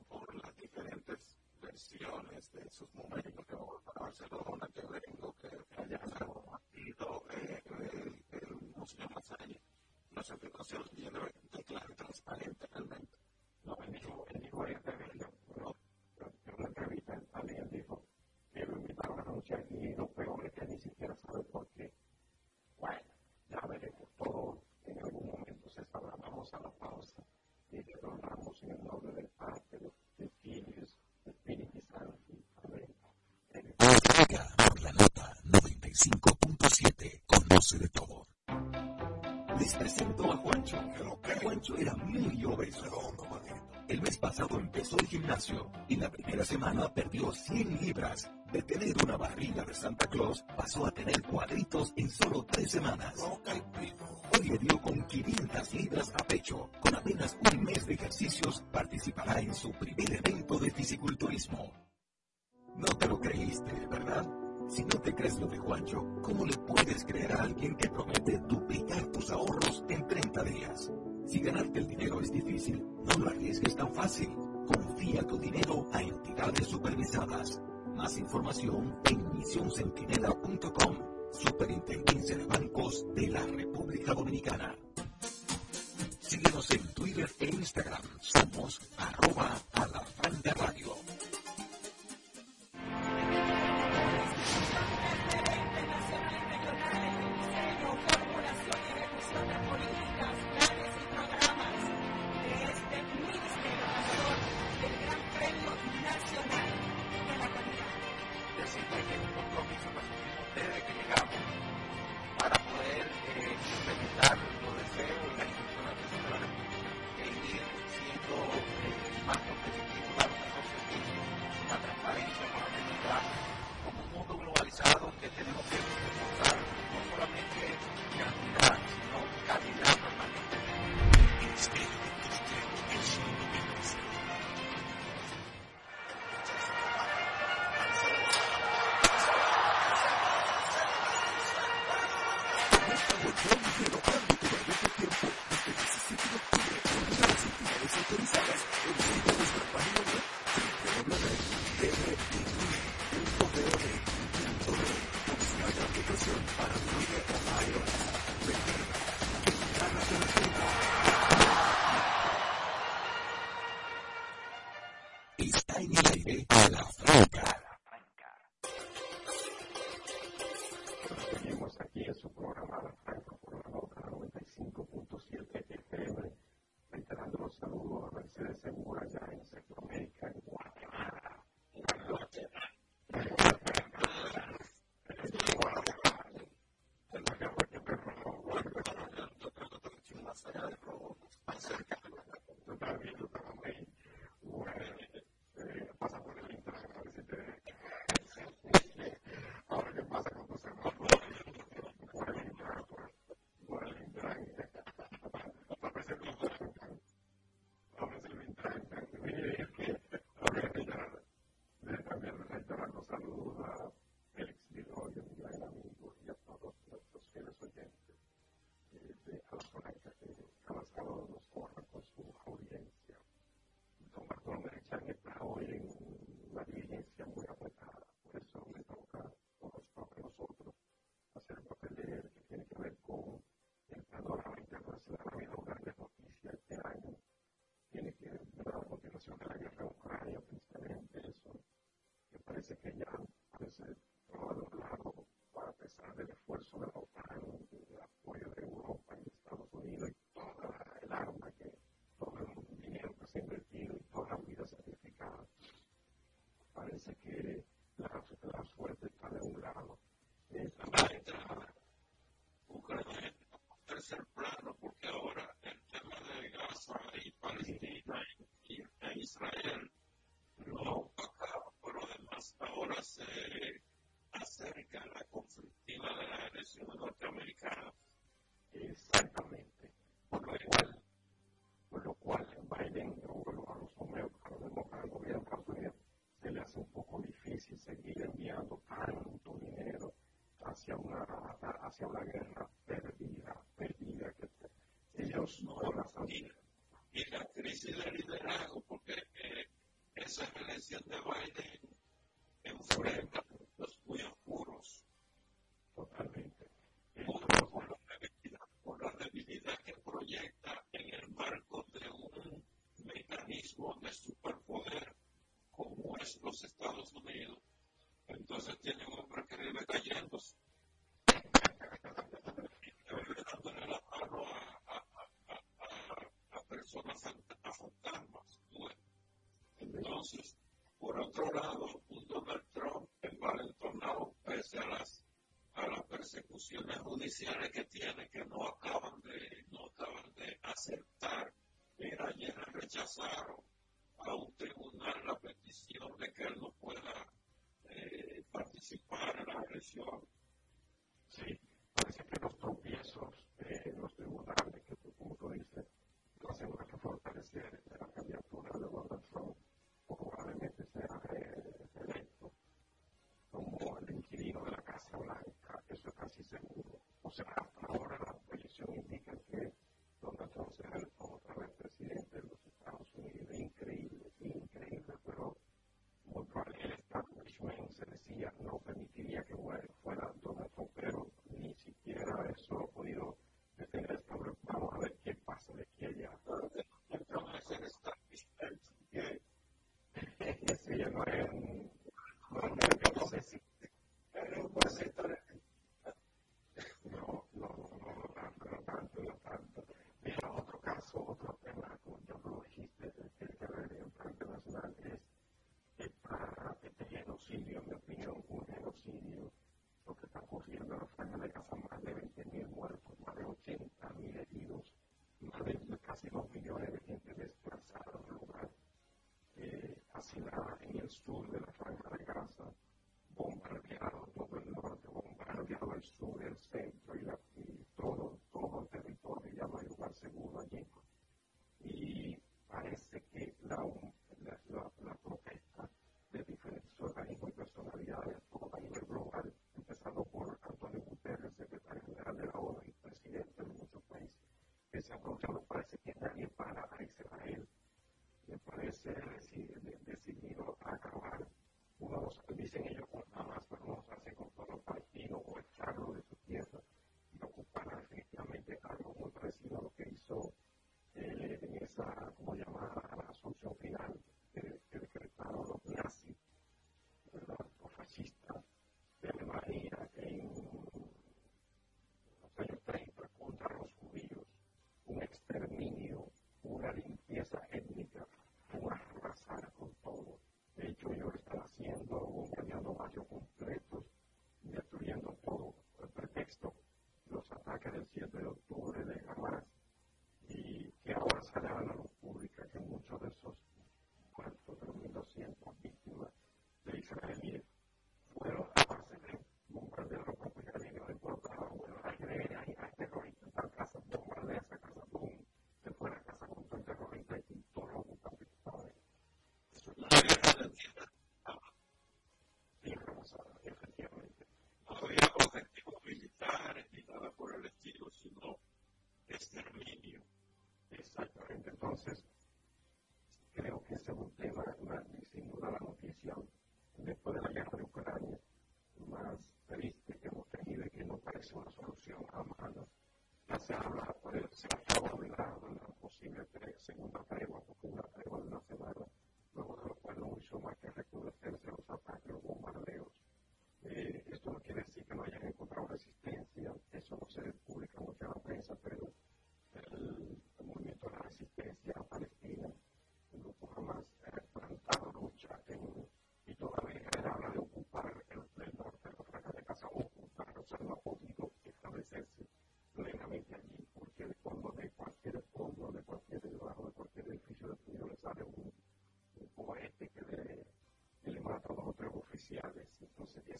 [SPEAKER 5] por las diferentes versiones de sus momentos que para Barcelona, que vengo, que haya partido, eh, el, el Museo Masalle. No sé qué situación viene de clara y transparente realmente.
[SPEAKER 10] No, él dijo, él dijo en una entrevista en él dijo que lo invitaron a anunciar y lo peor es que ni siquiera sabe por qué. Bueno, ya veremos todo en algún momento se sabrá. Vamos a la pausa y retornamos en el nombre del Padre, del Hijo, del Espíritu Santo. Amén.
[SPEAKER 5] Peso. El mes pasado empezó el gimnasio y la primera semana perdió 100 libras. De tener una barriga de Santa Claus pasó a tener cuadritos en solo tres semanas. Hoy le dio con 500 libras a pecho. Con apenas un mes de ejercicios participará en su primer evento de fisiculturismo. No te lo creíste, ¿verdad? Si no te crees lo de Juancho, ¿cómo le puedes creer a alguien que promete duplicar tus ahorros en 30 días? Si ganarte el dinero es difícil, no lo arriesgues tan fácil. Confía tu dinero a entidades supervisadas. Más información en misioncentinela.com. Superintendencia de Bancos de la República Dominicana. Síguenos en Twitter e Instagram. Somos arroba a la radio. actualmente.
[SPEAKER 2] Hacia una guerra perdida, perdida que ellos no la sabían. Y la crisis de liderazgo, porque eh, esa elección de Biden acciones judiciales que tiene que no acaban de, no acaban de aceptar. Mira, ayer rechazaron no
[SPEAKER 5] permitiría que sur de la franja de Gaza, bombardeado todo el norte, bombardeado el sur, el centro y, todo, todo el territorio, ya no hay lugar seguro allí. Y parece que la, la, la, la protesta de diferentes organismos y personalidades, todo a nivel global, empezando por Antonio Guterres, secretario general de la ONU y presidente de muchos países, que se han bloqueado, parece que nadie para a Israel. Me parece decir exterminio. Exactamente. Entonces, creo que este es un tema natural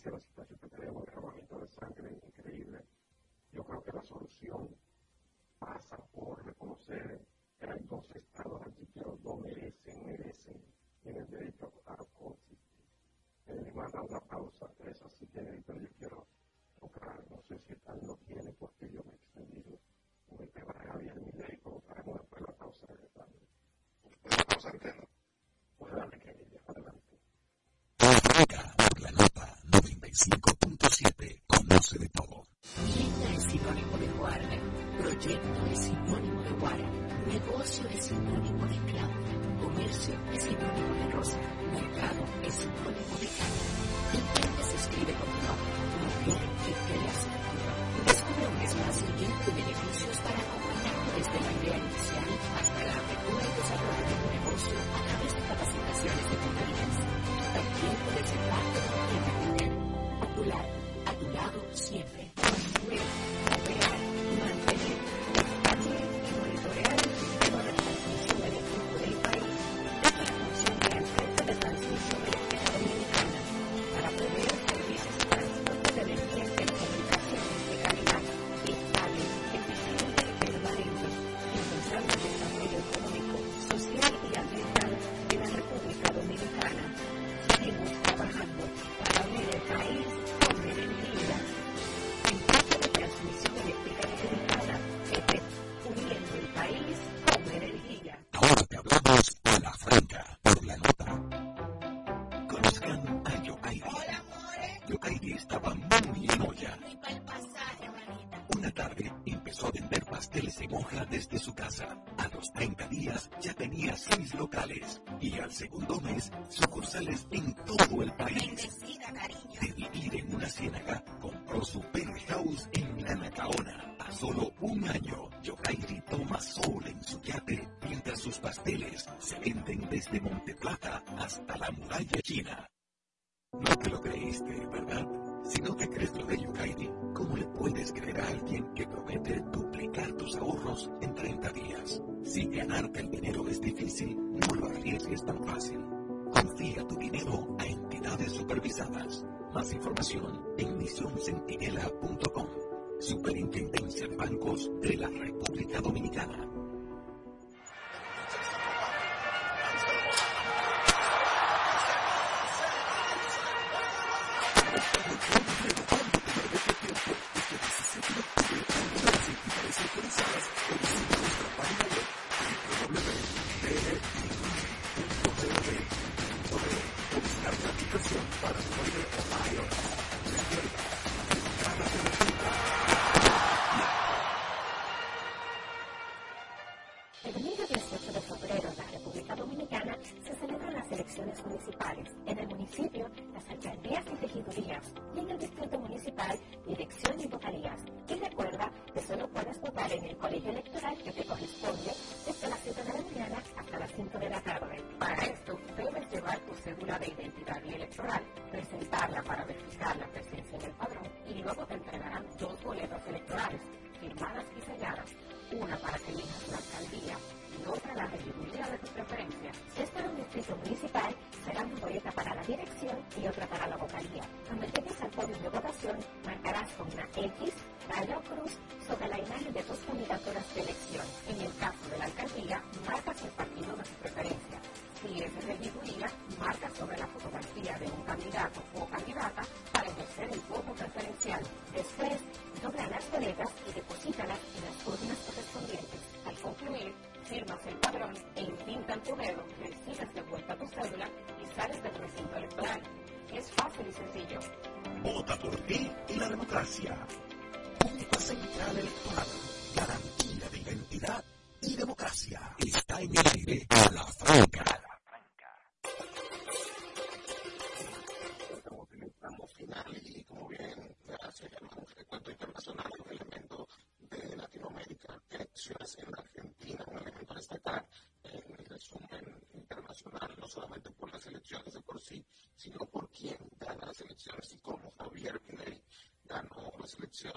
[SPEAKER 5] la situación que tenemos, derramamiento de sangre increíble. Yo creo que la solución pasa por reconocer que hay dos estados antiqueros, no merecen, merecen, tienen derecho a coexistir. Eh, el demás da una pausa, eso sí tiene, pero yo quiero tocar, no sé si tal lo tiene porque yo me he extendido con el tema de Javier Milei,
[SPEAKER 11] como para una la
[SPEAKER 1] pausa de tarde. Una pausa alterna. La muralla china. No te lo creíste, ¿verdad? Si no te crees lo de Yukairi, ¿cómo le puedes creer a alguien que promete duplicar tus ahorros en 30 días? Si ganarte el dinero es difícil, no lo arriesgues tan fácil. Confía tu dinero a entidades supervisadas. Más información en misioncentinela.com.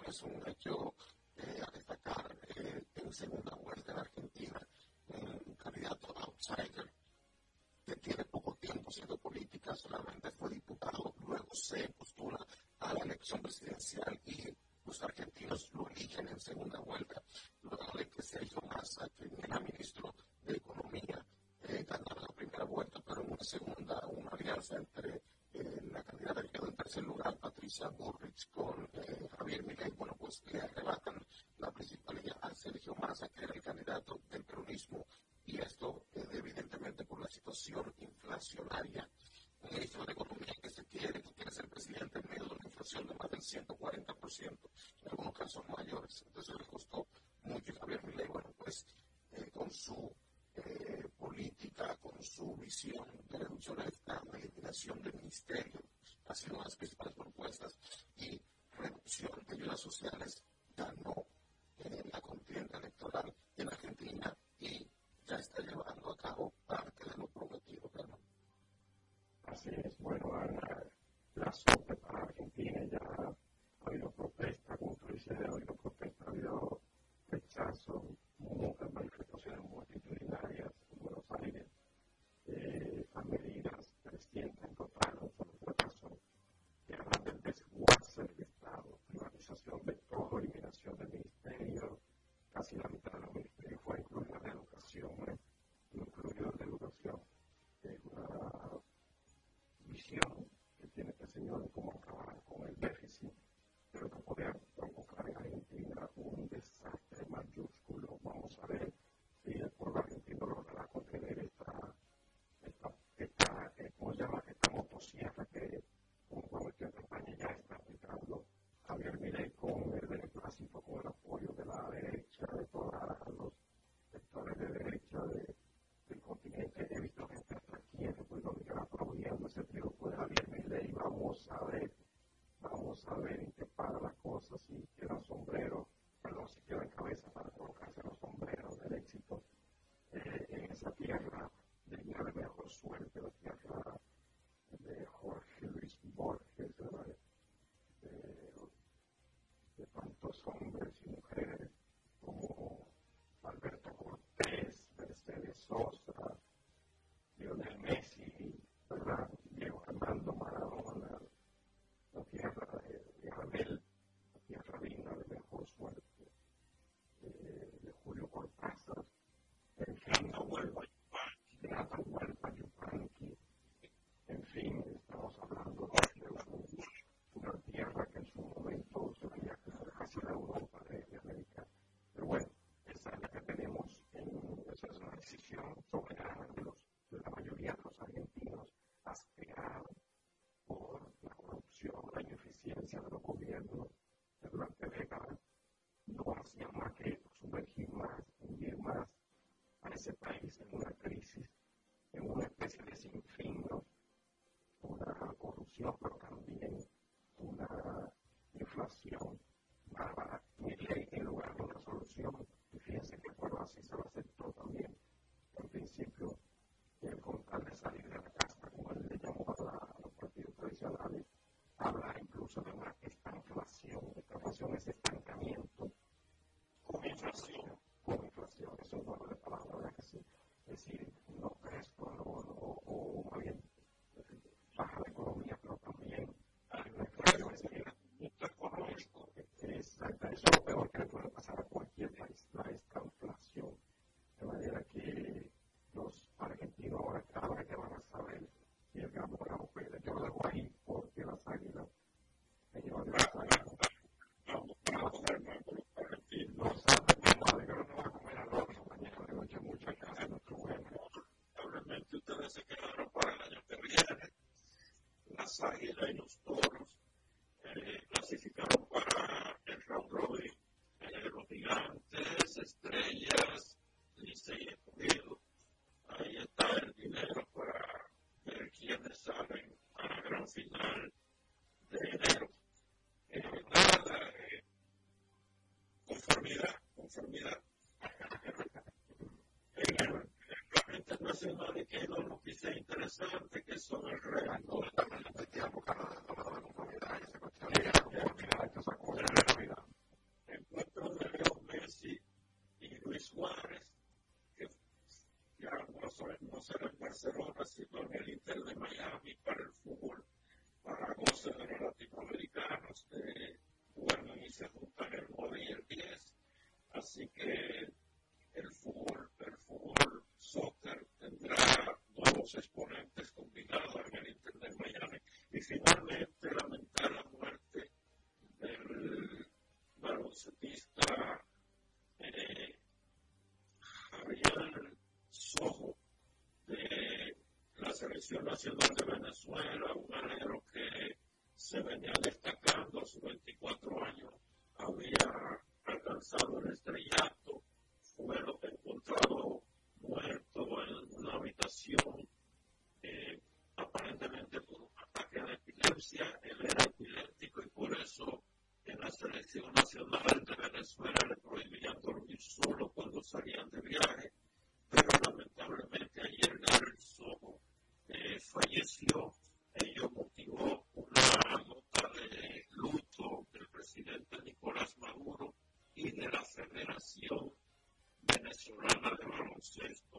[SPEAKER 4] es un hecho eh, a destacar eh, en segunda vuelta en Argentina, un candidato outsider que tiene poco tiempo siendo política, solamente fue diputado, luego se postula a la elección presidencial y los argentinos lo eligen en segunda vuelta, luego de que Sergio Massa, que era ministro de Economía, eh, ganara la primera vuelta, pero en una segunda, una alianza entre eh, la candidata que quedó en tercer lugar, Patricia Burrich, con eh, Javier Milei, bueno, pues le arrebatan la principalidad a Sergio Massa, que era el candidato del peronismo, y esto eh, evidentemente por la situación inflacionaria. Un ministro de Economía que se quiere, que quiere ser presidente en medio de una inflación de más del 140%, en algunos casos mayores. Entonces le costó mucho y Javier Milei, bueno, pues con su política, con su visión de reducción de eliminación del ministerio, source. y
[SPEAKER 2] los toros eh, clasificaron para el round robin eh, los gigantes estrellas Licey y escogido ahí está el dinero para ver quiénes salen a la gran final de enero. Eh, nada eh, conformidad conformidad. En el plan internacional de que no nos dice interesante que son el redactor Inició lo haciendo desde Venezuela, un alero que se venía destacando sus 24 says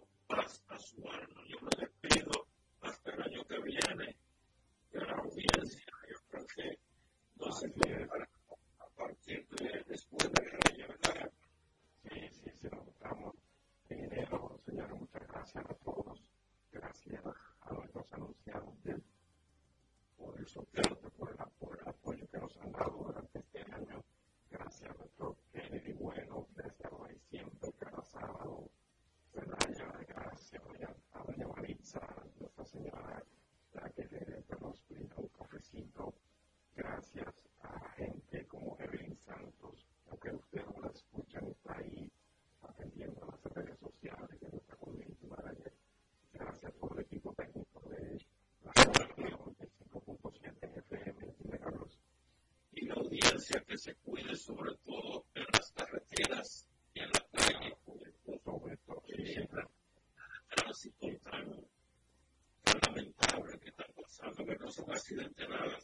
[SPEAKER 2] distancia, que se cuide sobre todo en las carreteras y en la calle,
[SPEAKER 5] sobre todo,
[SPEAKER 2] el tránsito tan,
[SPEAKER 5] tan lamentable que está pasando, que no son accidentes nada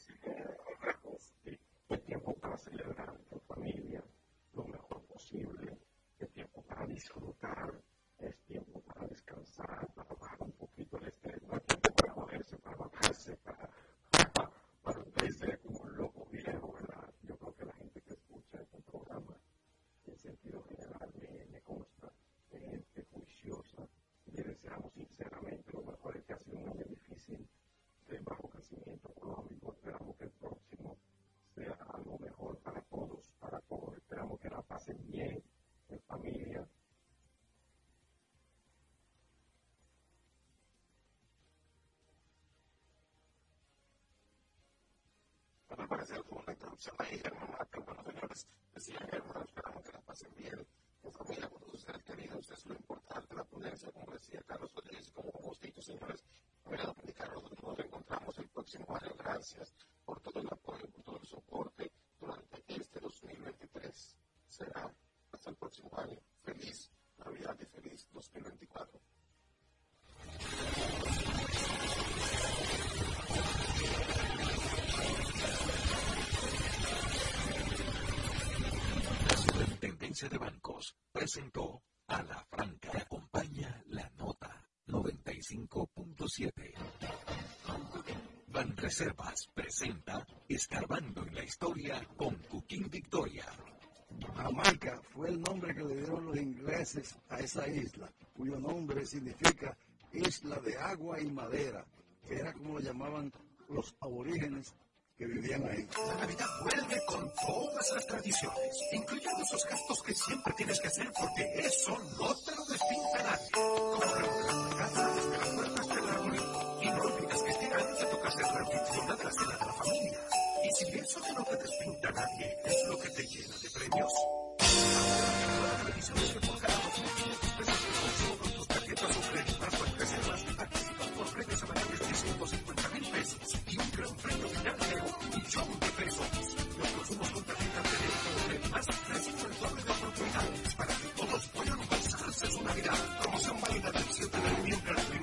[SPEAKER 5] me
[SPEAKER 4] parece como una introducción ahí, hermano, pero bueno, señores, decían hermano, esperamos que la pasen bien en familia con todos ustedes queridos, es lo importante, la ponencia, como decía Carlos Rodríguez como Agustito, señores, mira, Dominicana, nosotros nos encontramos el próximo año, gracias por todo el apoyo, por todo el soporte durante este 2023, será hasta el próximo año, feliz Navidad y feliz 2024.
[SPEAKER 1] Superintendencia de Bancos presentó a la Franca. Le acompaña la nota 95.7. Banreservas presenta Escarbando en la Historia con Cooking Victoria.
[SPEAKER 12] Jamaica fue el nombre que le dieron los ingleses a esa isla, cuyo nombre significa isla de agua y madera, que era como lo llamaban los aborígenes que vivían ahí.
[SPEAKER 1] La Navidad vuelve con todas las tradiciones, incluyendo esos gastos que siempre tienes que hacer porque eso no te lo despinta nadie. Como remodelar casa desde las puertas del arbolito. Y no olvides que este año te toca hacer la anfitriona de la cena de la familia. Y si eso que no te despinta nadie es lo que te llena de premios. Ahora, la es que para que todos puedan pasarse su Navidad. Promoción válida del 7 de noviembre